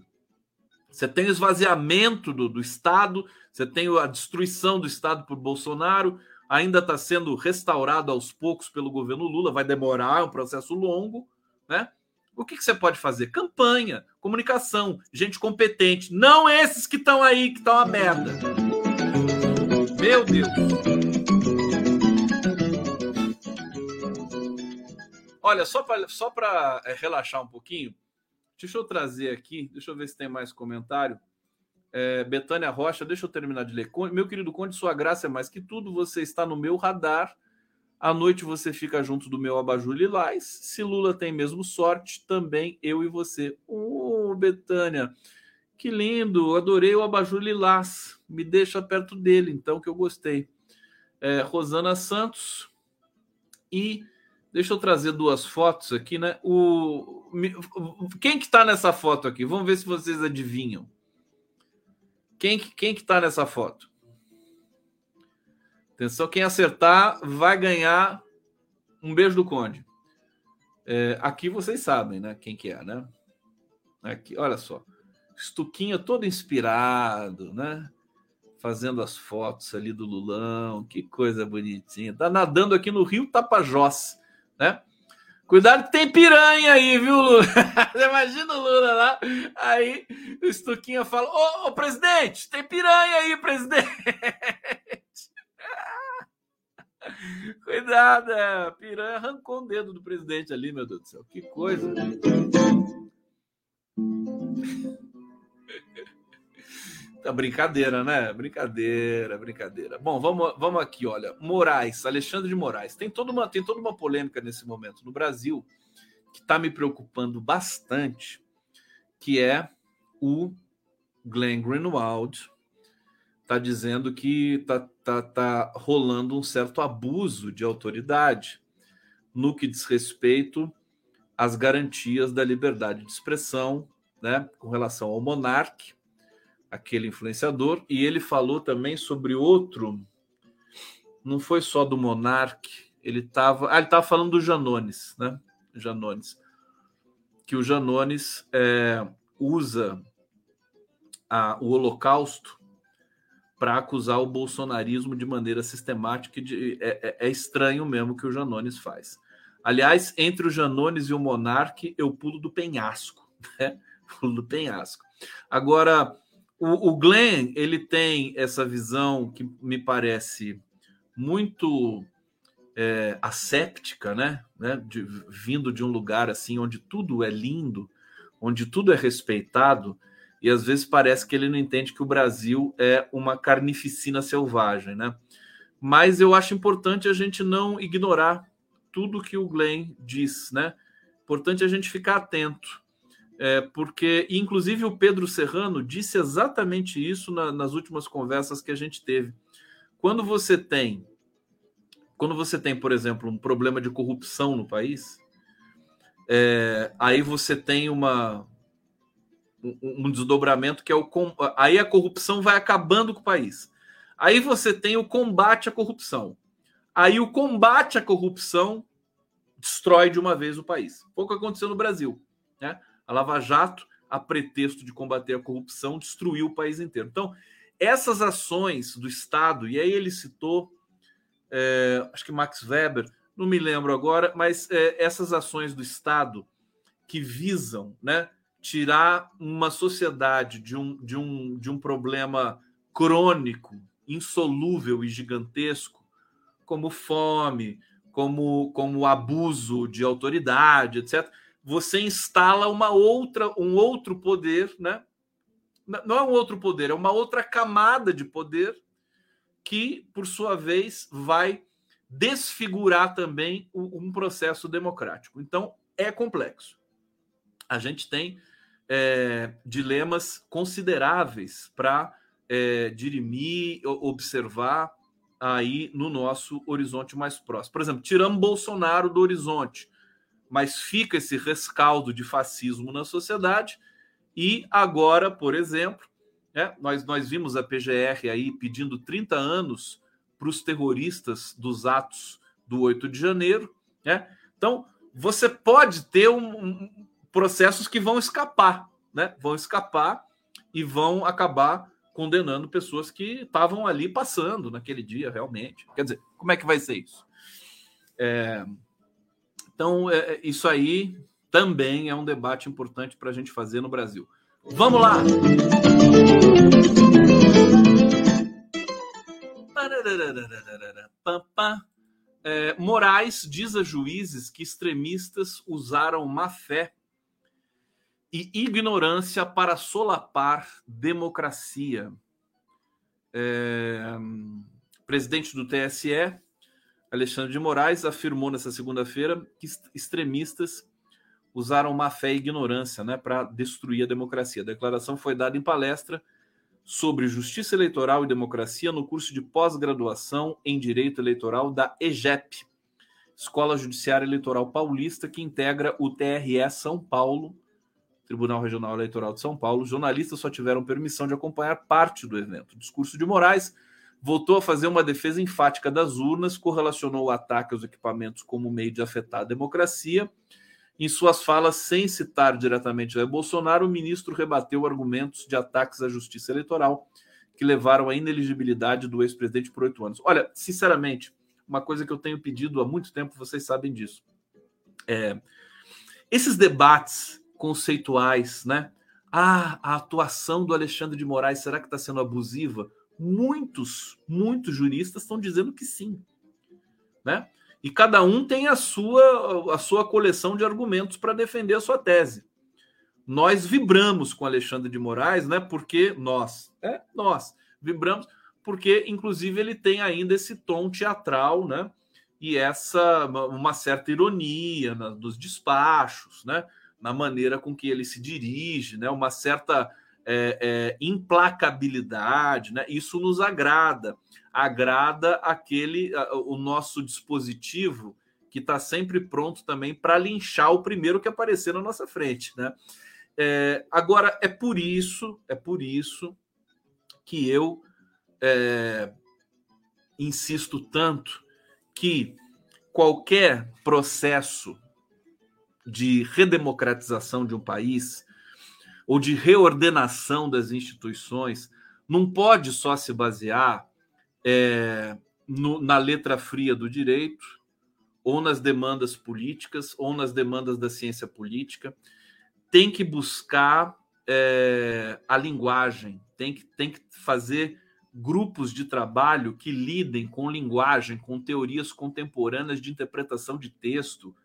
Você tem o esvaziamento do, do Estado, você tem a destruição do Estado por Bolsonaro, ainda está sendo restaurado aos poucos pelo governo Lula, vai demorar, é um processo longo, né? O que, que você pode fazer? Campanha, comunicação, gente competente. Não esses que estão aí, que estão a merda. Meu Deus. Olha, só para só é, relaxar um pouquinho, deixa eu trazer aqui, deixa eu ver se tem mais comentário. É, Betânia Rocha, deixa eu terminar de ler. Meu querido Conde, sua graça é mais que tudo. Você está no meu radar. À noite você fica junto do meu abajur lilás. Se Lula tem mesmo sorte, também eu e você. Oh, Betânia, que lindo. Adorei o abajur lilás. Me deixa perto dele, então, que eu gostei. É, Rosana Santos. E deixa eu trazer duas fotos aqui, né? O, quem que tá nessa foto aqui? Vamos ver se vocês adivinham. Quem, quem que tá nessa foto? Atenção, quem acertar vai ganhar um beijo do Conde. É, aqui vocês sabem, né? Quem que é, né? Aqui, olha só. Estuquinha todo inspirado, né? Fazendo as fotos ali do Lulão. Que coisa bonitinha. Tá nadando aqui no Rio Tapajós, né? Cuidado que tem piranha aí, viu, Lula? Imagina o Lula lá, aí o Estuquinha fala: Ô, ô presidente, tem piranha aí, presidente. Cuidado, é, piranha arrancou o dedo do presidente ali, meu Deus do céu. Que coisa. Tá brincadeira, né? Brincadeira, brincadeira. Bom, vamos, vamos aqui, olha. Moraes, Alexandre de Moraes. Tem toda uma, tem toda uma polêmica nesse momento no Brasil que está me preocupando bastante, que é o Glenn Greenwald está dizendo que está tá, tá rolando um certo abuso de autoridade no que diz respeito às garantias da liberdade de expressão, né, com relação ao monarca aquele influenciador, e ele falou também sobre outro, não foi só do Monark, ele estava, ah, ele falando do Janones, né? Janones, que o Janones é, usa a, o Holocausto para acusar o bolsonarismo de maneira sistemática de, é, é, é, estranho mesmo que o Janones faz. Aliás, entre o Janones e o Monark, eu pulo do penhasco, né? Pulo do penhasco. Agora, o, o Glenn ele tem essa visão que me parece muito é, asséptica, né? né? De, vindo de um lugar assim onde tudo é lindo, onde tudo é respeitado, e às vezes parece que ele não entende que o Brasil é uma carnificina selvagem, né? Mas eu acho importante a gente não ignorar tudo que o Glenn diz, né? Importante a gente ficar atento é, porque, inclusive, o Pedro Serrano disse exatamente isso na, nas últimas conversas que a gente teve. Quando você tem, quando você tem, por exemplo, um problema de corrupção no país, é, aí você tem uma um, desdobramento que é o aí a corrupção vai acabando com o país. Aí você tem o combate à corrupção. Aí o combate à corrupção destrói de uma vez o país. Foi o que aconteceu no Brasil, né? A Lava Jato, a pretexto de combater a corrupção, destruiu o país inteiro. Então, essas ações do Estado, e aí ele citou, é, acho que Max Weber, não me lembro agora, mas é, essas ações do Estado que visam né, tirar uma sociedade de um, de, um, de um problema crônico, insolúvel e gigantesco, como fome, como, como abuso de autoridade, etc você instala uma outra, um outro poder, né? Não é um outro poder, é uma outra camada de poder que, por sua vez, vai desfigurar também um processo democrático. Então, é complexo. A gente tem é, dilemas consideráveis para é, dirimir, observar aí no nosso horizonte mais próximo. Por exemplo, tiramos Bolsonaro do horizonte mas fica esse rescaldo de fascismo na sociedade. E agora, por exemplo, né, nós, nós vimos a PGR aí pedindo 30 anos para os terroristas dos atos do 8 de janeiro. Né? Então, você pode ter um, um, processos que vão escapar, né? vão escapar e vão acabar condenando pessoas que estavam ali passando naquele dia realmente. Quer dizer, como é que vai ser isso? É, então, é, é, isso aí também é um debate importante para a gente fazer no Brasil. Vamos lá! É, Moraes diz a juízes que extremistas usaram má fé e ignorância para solapar democracia. É, presidente do TSE, Alexandre de Moraes, afirmou nessa segunda-feira que extremistas usaram má fé e ignorância né, para destruir a democracia. A declaração foi dada em palestra sobre justiça eleitoral e democracia no curso de pós-graduação em direito eleitoral da EGEP, Escola Judiciária Eleitoral Paulista, que integra o TRE São Paulo, Tribunal Regional Eleitoral de São Paulo. Jornalistas só tiveram permissão de acompanhar parte do evento. O discurso de Moraes voltou a fazer uma defesa enfática das urnas, correlacionou o ataque aos equipamentos como meio de afetar a democracia. Em suas falas, sem citar diretamente Jair Bolsonaro, o ministro rebateu argumentos de ataques à justiça eleitoral que levaram à ineligibilidade do ex-presidente por oito anos. Olha, sinceramente, uma coisa que eu tenho pedido há muito tempo, vocês sabem disso. É, esses debates conceituais, né? Ah, a atuação do Alexandre de Moraes será que está sendo abusiva? Muitos, muitos juristas estão dizendo que sim, né? E cada um tem a sua a sua coleção de argumentos para defender a sua tese. Nós vibramos com Alexandre de Moraes, né? Porque nós, é nós vibramos porque inclusive ele tem ainda esse tom teatral, né? E essa uma certa ironia nos despachos, né? Na maneira com que ele se dirige, né? uma certa é, é, implacabilidade, né? isso nos agrada, agrada aquele o nosso dispositivo que está sempre pronto também para linchar o primeiro que aparecer na nossa frente. Né? É, agora, é por isso, é por isso que eu é, insisto tanto que qualquer processo de redemocratização de um país ou de reordenação das instituições não pode só se basear é, no, na letra fria do direito ou nas demandas políticas ou nas demandas da ciência política. Tem que buscar é, a linguagem, tem que, tem que fazer grupos de trabalho que lidem com linguagem, com teorias contemporâneas de interpretação de texto,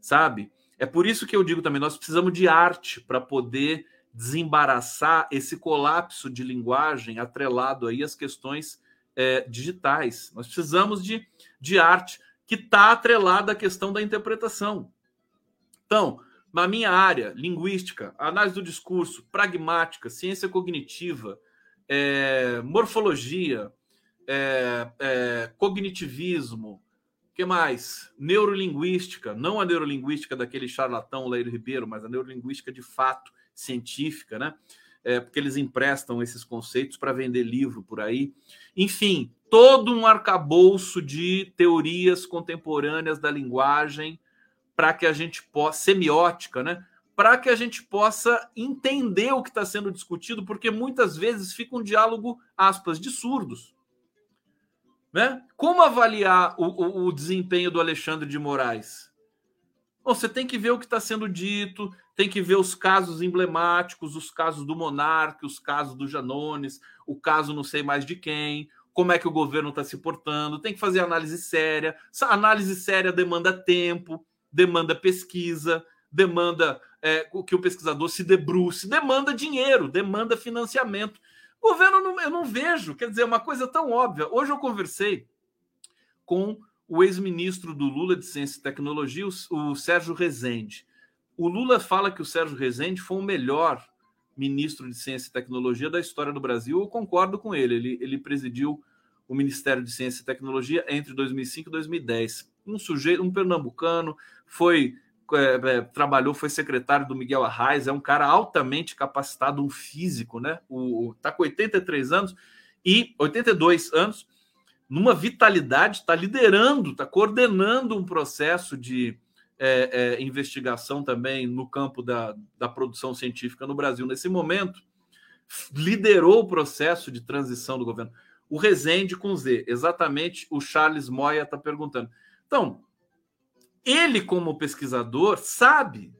sabe? É por isso que eu digo também, nós precisamos de arte para poder desembaraçar esse colapso de linguagem atrelado aí às questões é, digitais. Nós precisamos de, de arte que está atrelada à questão da interpretação. Então, na minha área, linguística, análise do discurso, pragmática, ciência cognitiva, é, morfologia, é, é cognitivismo, que mais? Neurolinguística, não a neurolinguística daquele charlatão Leiro Ribeiro, mas a neurolinguística de fato científica, né? É, porque eles emprestam esses conceitos para vender livro por aí. Enfim, todo um arcabouço de teorias contemporâneas da linguagem para que a gente possa, semiótica, né? Para que a gente possa entender o que está sendo discutido, porque muitas vezes fica um diálogo, aspas, de surdos. Né? Como avaliar o, o, o desempenho do Alexandre de Moraes? Bom, você tem que ver o que está sendo dito, tem que ver os casos emblemáticos, os casos do Monarque, os casos do Janones, o caso não sei mais de quem, como é que o governo está se portando, tem que fazer análise séria. Essa análise séria demanda tempo, demanda pesquisa, demanda é, que o pesquisador se debruce, demanda dinheiro, demanda financiamento. Governo não, eu não vejo, quer dizer, uma coisa tão óbvia. Hoje eu conversei com o ex-ministro do Lula de Ciência e Tecnologia, o, o Sérgio Rezende. O Lula fala que o Sérgio Rezende foi o melhor ministro de Ciência e Tecnologia da história do Brasil. Eu concordo com ele. Ele, ele presidiu o Ministério de Ciência e Tecnologia entre 2005 e 2010. Um sujeito, um pernambucano, foi é, é, trabalhou, foi secretário do Miguel Arraes, é um cara altamente capacitado, um físico, né? O, tá com 83 anos e 82 anos, numa vitalidade, está liderando, está coordenando um processo de é, é, investigação também no campo da, da produção científica no Brasil nesse momento, liderou o processo de transição do governo. O Rezende com Z, exatamente o Charles Moya está perguntando. Então, ele, como pesquisador, sabe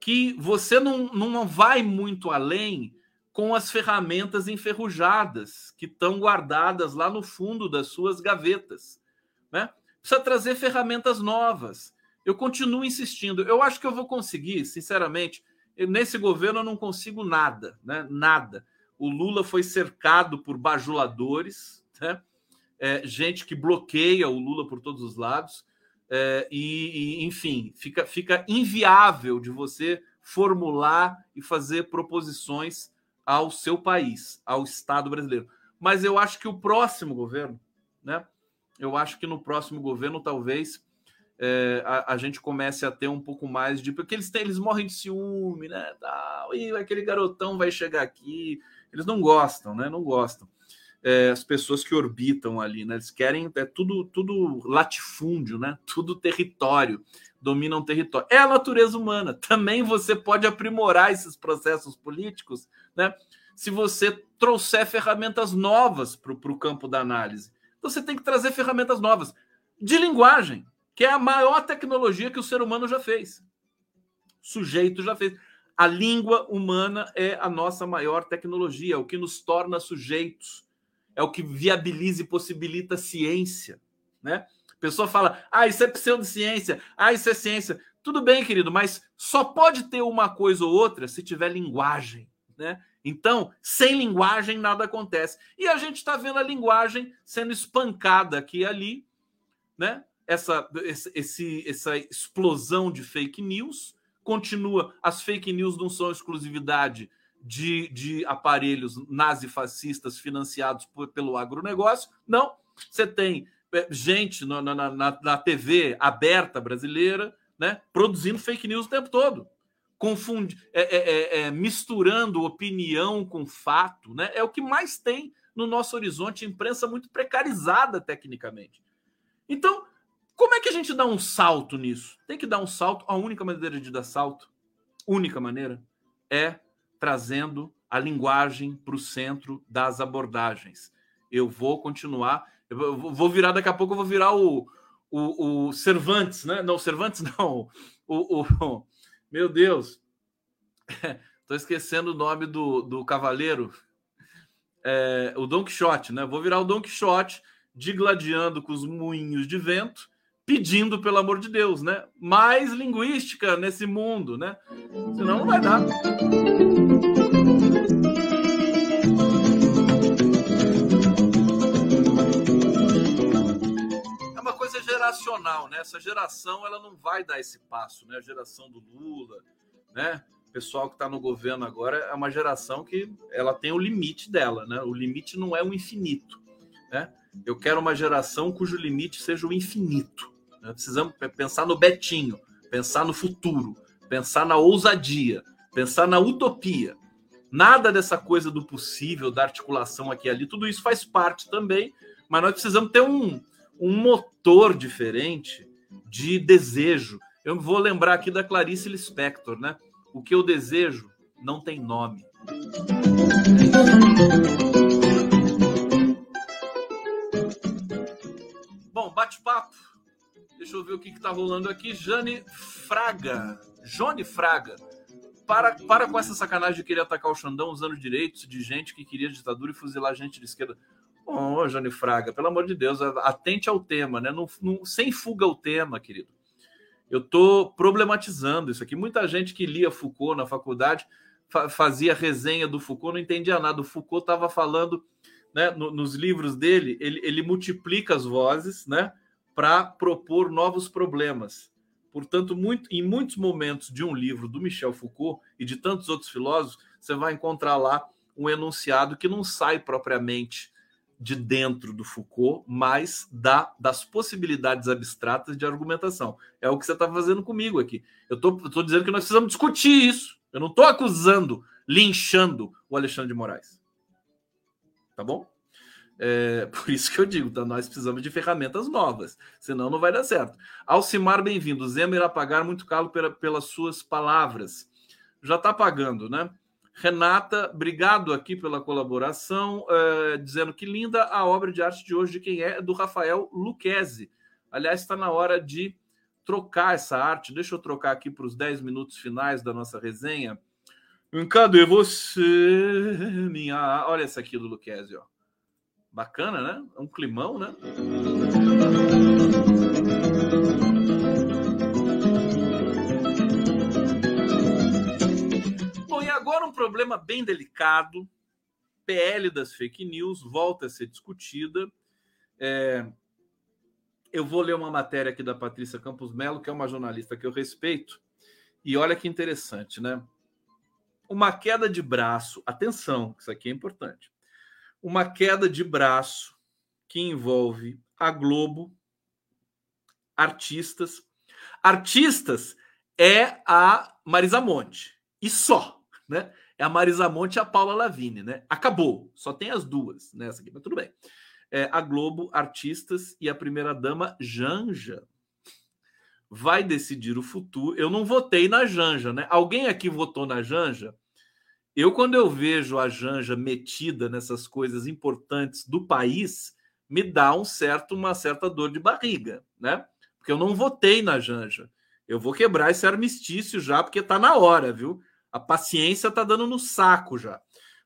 que você não, não vai muito além com as ferramentas enferrujadas que estão guardadas lá no fundo das suas gavetas. Né? Precisa trazer ferramentas novas. Eu continuo insistindo. Eu acho que eu vou conseguir, sinceramente. nesse governo eu não consigo nada, né? Nada. O Lula foi cercado por bajuladores, né? É, gente que bloqueia o Lula por todos os lados. É, e, e, enfim, fica, fica inviável de você formular e fazer proposições ao seu país, ao Estado brasileiro. Mas eu acho que o próximo governo, né? Eu acho que no próximo governo, talvez, é, a, a, gente comece a ter um pouco mais de. Porque eles, têm, eles morrem de ciúme, né? Tal, e aquele garotão vai chegar aqui. Eles não gostam, né? Não gostam. É, as pessoas que orbitam ali, né? Eles querem é tudo, tudo latifúndio, né? Tudo território, dominam território. É a natureza humana. Também você pode aprimorar esses processos políticos né? Se você trouxer ferramentas novas para o campo da análise. Então, você tem que trazer ferramentas novas de linguagem, que é a maior tecnologia que o ser humano já fez. O sujeito já fez. A língua humana é a nossa maior tecnologia, o que nos torna sujeitos, é o que viabiliza e possibilita a ciência, né? A pessoa fala: "Ah, isso é pseudociência. Ah, isso é ciência". Tudo bem, querido, mas só pode ter uma coisa ou outra se tiver linguagem, né? Então, sem linguagem, nada acontece. E a gente está vendo a linguagem sendo espancada aqui e ali, né? Essa, esse, essa explosão de fake news continua. As fake news não são exclusividade de, de aparelhos nazifascistas financiados por, pelo agronegócio. Não. Você tem é, gente na, na, na, TV aberta brasileira né, produzindo fake news o tempo todo confunde, é, é, é, é, misturando opinião com fato, né? É o que mais tem no nosso horizonte, imprensa muito precarizada tecnicamente. Então, como é que a gente dá um salto nisso? Tem que dar um salto. A única maneira de dar salto, única maneira, é trazendo a linguagem para o centro das abordagens. Eu vou continuar, eu vou virar daqui a pouco, eu vou virar o, o, o Cervantes, né? Não, Cervantes não, o, o meu Deus. Tô esquecendo o nome do, do cavaleiro. É, o Don Quixote, né? Vou virar o Don Quixote digladiando com os moinhos de vento, pedindo, pelo amor de Deus, né? Mais linguística nesse mundo, né? Senão não vai dar. geracional, né? Essa geração ela não vai dar esse passo, né? A geração do Lula, né? O pessoal que está no governo agora é uma geração que ela tem o limite dela, né? O limite não é o infinito, né? Eu quero uma geração cujo limite seja o infinito. Né? Precisamos pensar no Betinho, pensar no futuro, pensar na ousadia, pensar na utopia. Nada dessa coisa do possível, da articulação aqui e ali, tudo isso faz parte também, mas nós precisamos ter um, um motor diferente de desejo. Eu vou lembrar aqui da Clarice Lispector, né? O que eu desejo não tem nome. Bom, bate-papo. Deixa eu ver o que está rolando aqui. Jane Fraga. Jone Fraga. Para, para com essa sacanagem de querer atacar o Xandão usando direitos de gente que queria ditadura e fuzilar gente de esquerda. Bom, Jane Fraga, pelo amor de Deus, atente ao tema, né? Não, não, sem fuga ao tema, querido. Eu estou problematizando isso aqui. Muita gente que lia Foucault na faculdade fa fazia resenha do Foucault, não entendia nada. O Foucault estava falando, né, no, nos livros dele, ele, ele multiplica as vozes, né, para propor novos problemas. Portanto, muito, em muitos momentos de um livro do Michel Foucault e de tantos outros filósofos, você vai encontrar lá um enunciado que não sai propriamente de dentro do Foucault, mas da, das possibilidades abstratas de argumentação. É o que você está fazendo comigo aqui. Eu estou dizendo que nós precisamos discutir isso. Eu não estou acusando, linchando o Alexandre de Moraes. Tá bom? É, por isso que eu digo, tá? nós precisamos de ferramentas novas, senão não vai dar certo. Alcimar, bem-vindo. Zema irá pagar muito caro pela, pelas suas palavras. Já está pagando, né? Renata, obrigado aqui pela colaboração, uh, dizendo que linda a obra de arte de hoje, de quem é? Do Rafael Luquezzi. Aliás, está na hora de trocar essa arte. Deixa eu trocar aqui para os 10 minutos finais da nossa resenha. Cadê você, minha. Olha essa aqui do Luquezzi, ó. Bacana, né? É um climão, né? Agora, um problema bem delicado: PL das fake news volta a ser discutida. É, eu vou ler uma matéria aqui da Patrícia Campos Melo, que é uma jornalista que eu respeito. E olha que interessante, né? Uma queda de braço, atenção, isso aqui é importante. Uma queda de braço que envolve a Globo, artistas. Artistas é a Marisa Monte e só, né? É a Marisa Monte e a Paula Lavigne, né? Acabou, só tem as duas nessa aqui, mas tudo bem. É, a Globo, artistas e a primeira dama Janja vai decidir o futuro. Eu não votei na Janja, né? Alguém aqui votou na Janja? Eu, quando eu vejo a Janja metida nessas coisas importantes do país, me dá um certo, uma certa dor de barriga, né? Porque eu não votei na Janja. Eu vou quebrar esse armistício já, porque tá na hora, viu? A paciência tá dando no saco já.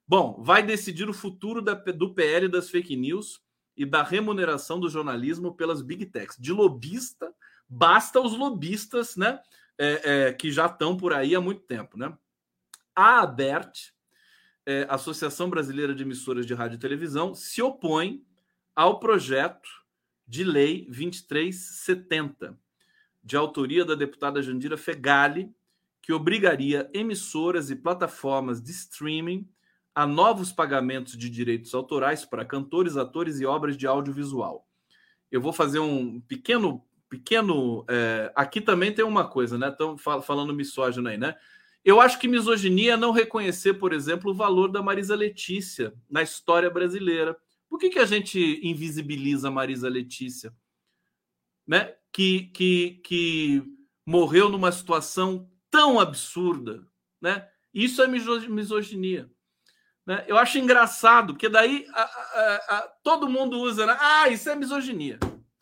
Bom, vai decidir o futuro da, do PL das fake news e da remuneração do jornalismo pelas big techs. De lobista, basta os lobistas, né? É, é, que já estão por aí há muito tempo, né? A ABERT, é, Associação Brasileira de Emissoras de Rádio e Televisão, se opõe ao projeto de lei 2370, de autoria da deputada Jandira Fegali, que obrigaria emissoras e plataformas de streaming a novos pagamentos de direitos autorais para cantores, atores e obras de audiovisual. Eu vou fazer um pequeno, pequeno. É, aqui também tem uma coisa, né? Estão falando misógino aí, né? Eu acho que misoginia é não reconhecer, por exemplo, o valor da Marisa Letícia na história brasileira. Por que, que a gente invisibiliza a Marisa Letícia? Né? Que, que, que morreu numa situação tão absurda. Né? Isso é misoginia. Né? Eu acho engraçado, porque daí a, a, a, todo mundo usa. Né? Ah, isso é misoginia.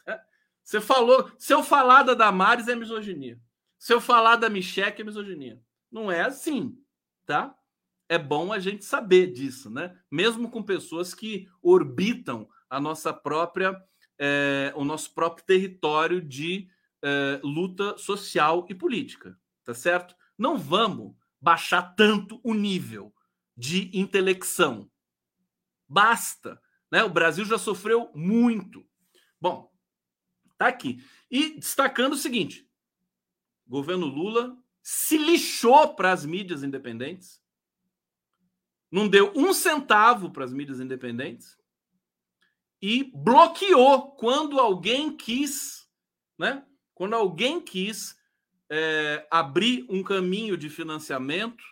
Né? Você falou. Se eu falar da Damares, é misoginia. Se eu falar da Micheque, é misoginia. Não é assim, tá? É bom a gente saber disso, né? Mesmo com pessoas que orbitam a nossa própria, é, o nosso próprio território de é, luta social e política, tá certo? Não vamos baixar tanto o nível de intelecção. Basta, né? O Brasil já sofreu muito. Bom, tá aqui. E destacando o seguinte: governo Lula se lixou para as mídias independentes, não deu um centavo para as mídias independentes e bloqueou quando alguém quis, né? Quando alguém quis é, abrir um caminho de financiamento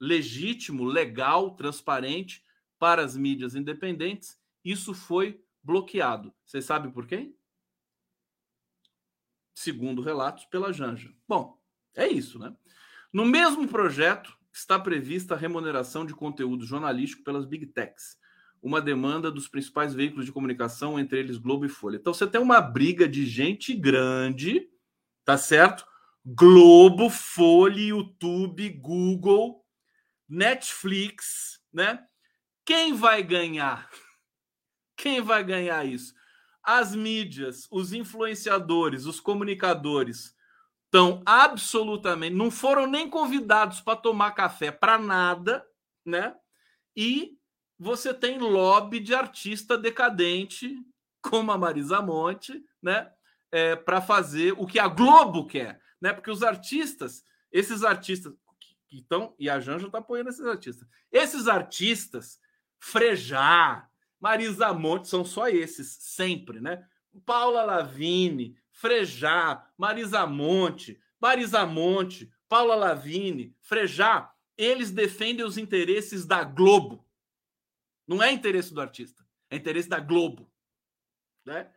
legítimo, legal, transparente para as mídias independentes, isso foi bloqueado. Vocês sabem por quem? Segundo relatos, pela Janja. Bom, é isso, né? No mesmo projeto está prevista a remuneração de conteúdo jornalístico pelas Big Techs, uma demanda dos principais veículos de comunicação, entre eles Globo e Folha. Então você tem uma briga de gente grande, tá certo? Globo, Folha, YouTube, Google, Netflix, né? Quem vai ganhar? Quem vai ganhar isso? As mídias, os influenciadores, os comunicadores estão absolutamente, não foram nem convidados para tomar café para nada, né? E você tem lobby de artista decadente, como a Marisa Monte, né? É, para fazer o que a Globo quer, né? Porque os artistas, esses artistas que estão, e a Janja está apoiando esses artistas, esses artistas, Frejá, Marisa Monte, são só esses, sempre, né? Paula Lavigne, Frejá, Marisa Monte, Marisa Monte, Paula Lavini, Frejá, eles defendem os interesses da Globo. Não é interesse do artista, é interesse da Globo. Né?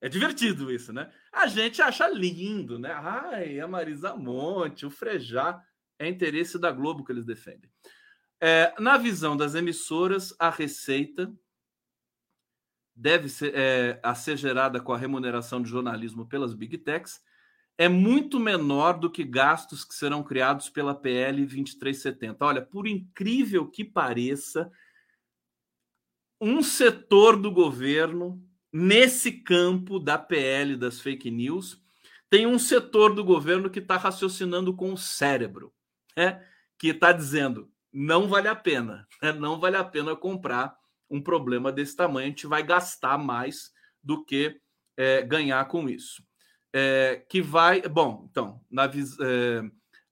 É divertido isso, né? A gente acha lindo, né? Ai, a Marisa Monte, o Frejá, é interesse da Globo que eles defendem. É, na visão das emissoras, a receita deve ser, é, a ser gerada com a remuneração de jornalismo pelas Big Techs é muito menor do que gastos que serão criados pela PL 2370. Olha, por incrível que pareça, um setor do governo, nesse campo da PL das fake news, tem um setor do governo que está raciocinando com o cérebro, né? que está dizendo: não vale a pena. Né? Não vale a pena comprar um problema desse tamanho. A gente vai gastar mais do que é, ganhar com isso. É, que vai. Bom, então, na, é,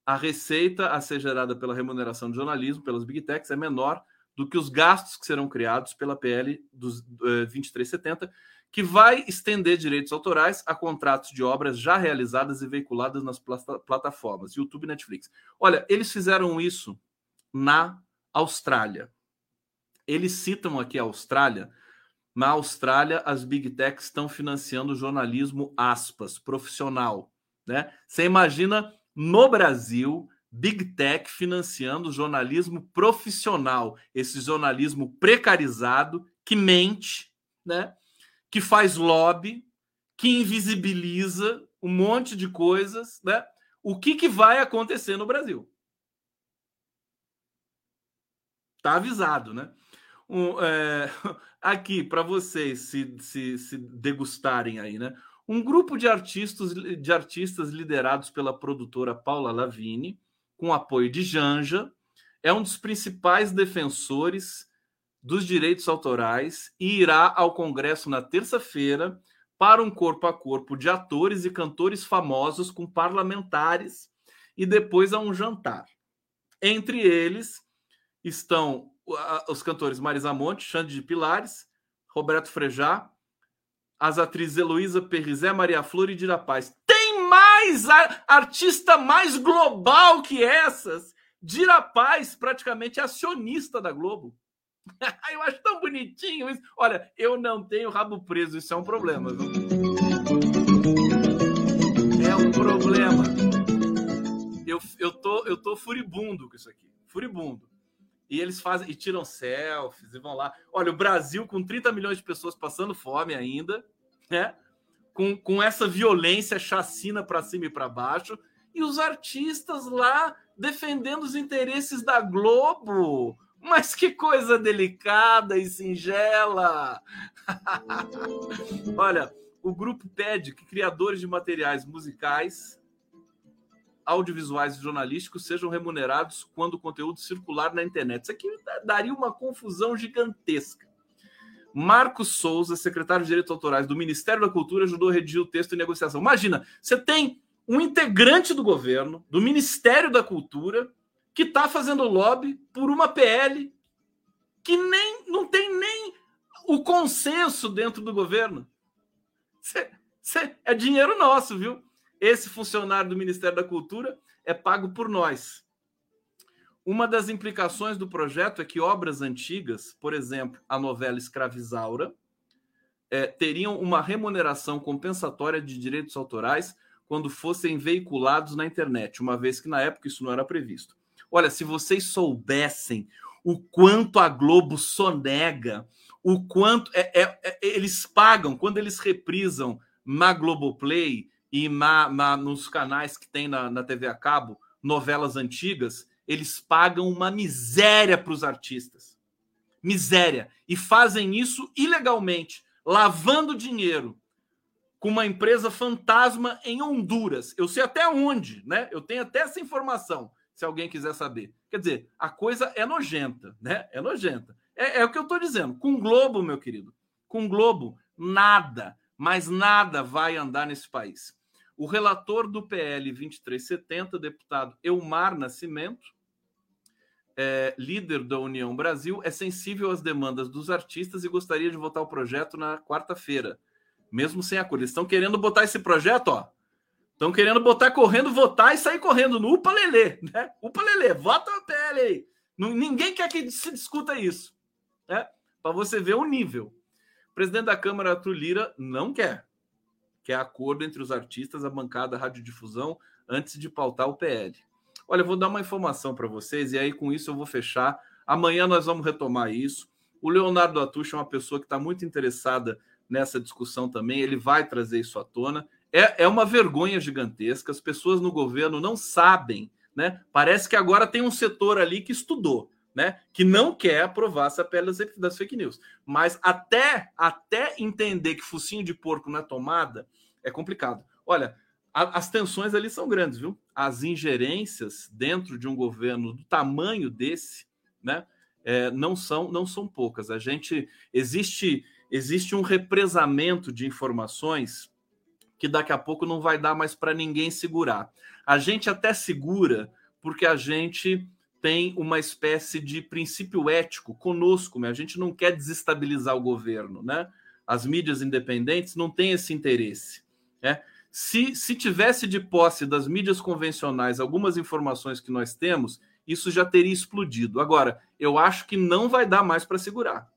a receita a ser gerada pela remuneração de jornalismo, pelas Big Techs, é menor do que os gastos que serão criados pela PL dos 2370, que vai estender direitos autorais a contratos de obras já realizadas e veiculadas nas plataformas YouTube e Netflix. Olha, eles fizeram isso na Austrália. Eles citam aqui a Austrália. Na Austrália, as big techs estão financiando jornalismo aspas, profissional. Né? Você imagina no Brasil, big tech financiando jornalismo profissional, esse jornalismo precarizado que mente, né? que faz lobby, que invisibiliza um monte de coisas, né? O que, que vai acontecer no Brasil? Tá avisado, né? Um, é, aqui, para vocês se, se, se degustarem aí, né? Um grupo de artistas, de artistas liderados pela produtora Paula Lavigne, com apoio de Janja, é um dos principais defensores dos direitos autorais e irá ao Congresso na terça-feira para um corpo a corpo de atores e cantores famosos com parlamentares e depois a um jantar. Entre eles estão os cantores Marisa Monte, Xande de Pilares, Roberto Frejá, as atrizes Heloísa Perrizé, Maria Flor e Dira Paz. Tem mais artista mais global que essas? Dira Paz praticamente é acionista da Globo. eu acho tão bonitinho isso. Olha, eu não tenho rabo preso, isso é um problema. Viu? É um problema. Eu, eu, tô, eu tô furibundo com isso aqui. Furibundo e eles fazem e tiram selfies e vão lá. Olha, o Brasil com 30 milhões de pessoas passando fome ainda, né? Com, com essa violência chacina para cima e para baixo, e os artistas lá defendendo os interesses da Globo. Mas que coisa delicada e singela! Olha, o grupo pede que criadores de materiais musicais audiovisuais e jornalísticos sejam remunerados quando o conteúdo circular na internet. Isso aqui daria uma confusão gigantesca. Marcos Souza, secretário de Direitos Autorais do Ministério da Cultura, ajudou a redigir o texto em negociação. Imagina, você tem um integrante do governo, do Ministério da Cultura, que está fazendo lobby por uma PL que nem não tem nem o consenso dentro do governo. Cê, cê, é dinheiro nosso, viu? Esse funcionário do Ministério da Cultura é pago por nós. Uma das implicações do projeto é que obras antigas, por exemplo, a novela Escravizaura, é, teriam uma remuneração compensatória de direitos autorais quando fossem veiculados na internet, uma vez que na época isso não era previsto. Olha, se vocês soubessem o quanto a Globo sonega, o quanto é, é, é, eles pagam quando eles reprisam na Globoplay e na, na, nos canais que tem na, na TV a cabo, novelas antigas, eles pagam uma miséria para os artistas. Miséria. E fazem isso ilegalmente, lavando dinheiro com uma empresa fantasma em Honduras. Eu sei até onde, né? Eu tenho até essa informação, se alguém quiser saber. Quer dizer, a coisa é nojenta, né? É nojenta. É, é o que eu estou dizendo. Com Globo, meu querido, com Globo, nada, mas nada vai andar nesse país. O relator do PL 2370, deputado Elmar Nascimento, é, líder da União Brasil, é sensível às demandas dos artistas e gostaria de votar o projeto na quarta-feira, mesmo sem acordo. Eles estão querendo botar esse projeto, ó. Estão querendo botar correndo, votar e sair correndo no Upa Lelê, né? Upa Lelê, vota o PL aí. Ninguém quer que se discuta isso, né? Para você ver o nível. O presidente da Câmara, Arthur Lira, não quer que é acordo entre os artistas, a bancada radiodifusão, antes de pautar o PL. Olha, eu vou dar uma informação para vocês e aí com isso eu vou fechar. Amanhã nós vamos retomar isso. O Leonardo Atucha é uma pessoa que está muito interessada nessa discussão também, ele vai trazer isso à tona. É, é uma vergonha gigantesca, as pessoas no governo não sabem, né? Parece que agora tem um setor ali que estudou, né? Que não quer aprovar essa pele das, fake news. Mas até, até entender que focinho de porco não é tomada, é complicado. Olha, as tensões ali são grandes, viu? As ingerências dentro de um governo do tamanho desse, né? É, não são não são poucas. A gente existe existe um represamento de informações que daqui a pouco não vai dar mais para ninguém segurar. A gente até segura porque a gente tem uma espécie de princípio ético conosco, né? a gente não quer desestabilizar o governo, né? As mídias independentes não têm esse interesse, né? Se, se tivesse de posse das mídias convencionais algumas informações que nós temos, isso já teria explodido. Agora, eu acho que não vai dar mais para segurar.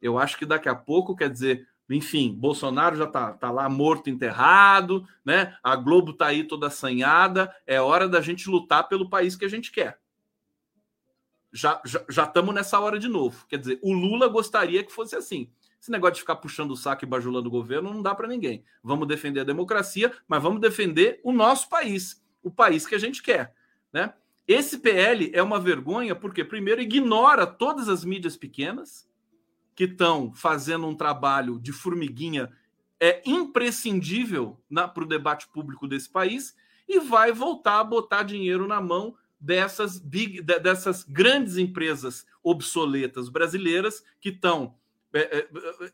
Eu acho que daqui a pouco, quer dizer, enfim, Bolsonaro já está tá lá morto, enterrado, né? A Globo está aí toda assanhada. É hora da gente lutar pelo país que a gente quer. Já estamos nessa hora de novo. Quer dizer, o Lula gostaria que fosse assim. Esse negócio de ficar puxando o saco e bajulando o governo não dá para ninguém. Vamos defender a democracia, mas vamos defender o nosso país, o país que a gente quer, né? Esse PL é uma vergonha porque primeiro ignora todas as mídias pequenas que estão fazendo um trabalho de formiguinha é imprescindível para o debate público desse país e vai voltar a botar dinheiro na mão dessas big, dessas grandes empresas obsoletas brasileiras que estão é, é,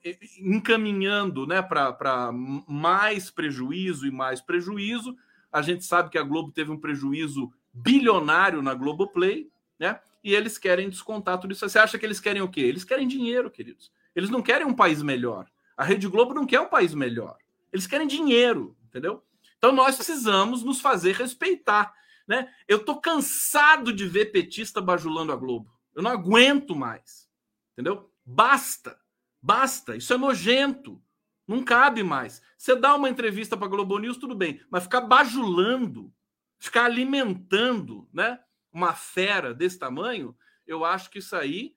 é, encaminhando né, para mais prejuízo e mais prejuízo. A gente sabe que a Globo teve um prejuízo bilionário na Globoplay, né? E eles querem descontar tudo isso. Você acha que eles querem o quê? Eles querem dinheiro, queridos. Eles não querem um país melhor. A Rede Globo não quer um país melhor. Eles querem dinheiro, entendeu? Então nós precisamos nos fazer respeitar. Né? Eu tô cansado de ver petista bajulando a Globo. Eu não aguento mais. Entendeu? Basta. Basta, isso é nojento. Não cabe mais. Você dá uma entrevista para Globo News, tudo bem, mas ficar bajulando, ficar alimentando, né, uma fera desse tamanho, eu acho que isso aí,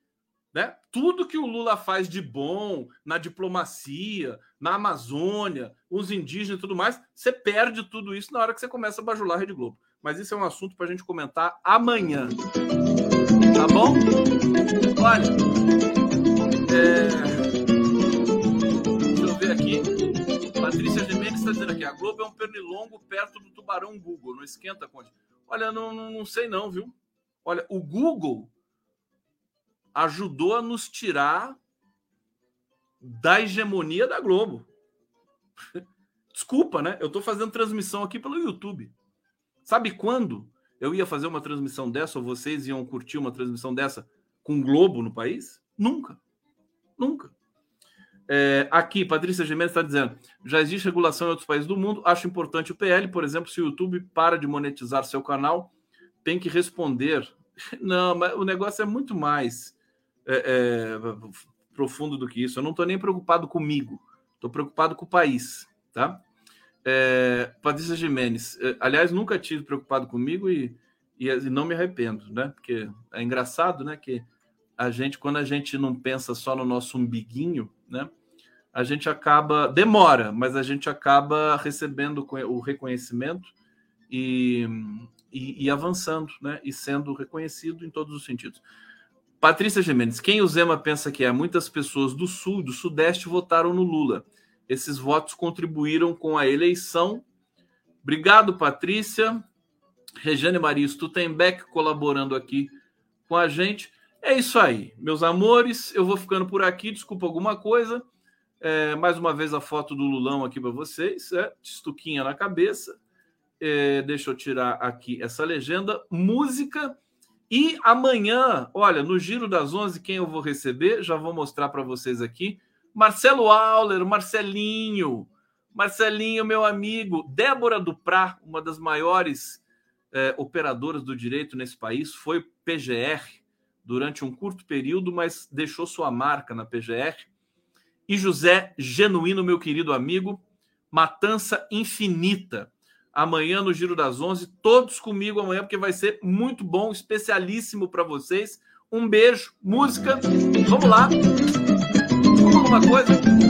né, tudo que o Lula faz de bom na diplomacia, na Amazônia, os indígenas e tudo mais, você perde tudo isso na hora que você começa a bajular a Rede Globo. Mas isso é um assunto para a gente comentar amanhã. Tá bom? Olha, é aqui. Patrícia Gimenez está dizendo aqui: a Globo é um pernilongo perto do tubarão Google. Não esquenta, Conde. Olha, não, não sei não, viu? Olha, o Google ajudou a nos tirar da hegemonia da Globo. Desculpa, né? Eu estou fazendo transmissão aqui pelo YouTube. Sabe quando eu ia fazer uma transmissão dessa ou vocês iam curtir uma transmissão dessa com Globo no país? Nunca. Nunca. É, aqui, Patrícia Gimenez está dizendo: já existe regulação em outros países do mundo. Acho importante o PL, por exemplo, se o YouTube para de monetizar seu canal, tem que responder. Não, mas o negócio é muito mais é, é, profundo do que isso. Eu não estou nem preocupado comigo, estou preocupado com o país, tá? É, Patrícia Gimenez, é, aliás, nunca tive preocupado comigo e, e, e não me arrependo, né? Porque é engraçado, né? Que a gente, quando a gente não pensa só no nosso umbiguinho, né? a gente acaba demora, mas a gente acaba recebendo o reconhecimento e, e, e, avançando, né? E sendo reconhecido em todos os sentidos. Patrícia Gemendes, quem o Zema pensa que é? Muitas pessoas do Sul, do Sudeste votaram no Lula. Esses votos contribuíram com a eleição. Obrigado, Patrícia. Regiane Maria Stutenbeck colaborando aqui com a gente. É isso aí, meus amores. Eu vou ficando por aqui. Desculpa alguma coisa. É, mais uma vez a foto do Lulão aqui para vocês, é, estuquinha na cabeça. É, deixa eu tirar aqui essa legenda. Música. E amanhã, olha, no Giro das 11, quem eu vou receber, já vou mostrar para vocês aqui. Marcelo Auler, Marcelinho. Marcelinho, meu amigo. Débora Duprá, uma das maiores é, operadoras do direito nesse país, foi PGR durante um curto período, mas deixou sua marca na PGR e José Genuíno, meu querido amigo. Matança Infinita. Amanhã no Giro das Onze, todos comigo amanhã, porque vai ser muito bom, especialíssimo para vocês. Um beijo, música. Vamos lá. Alguma coisa?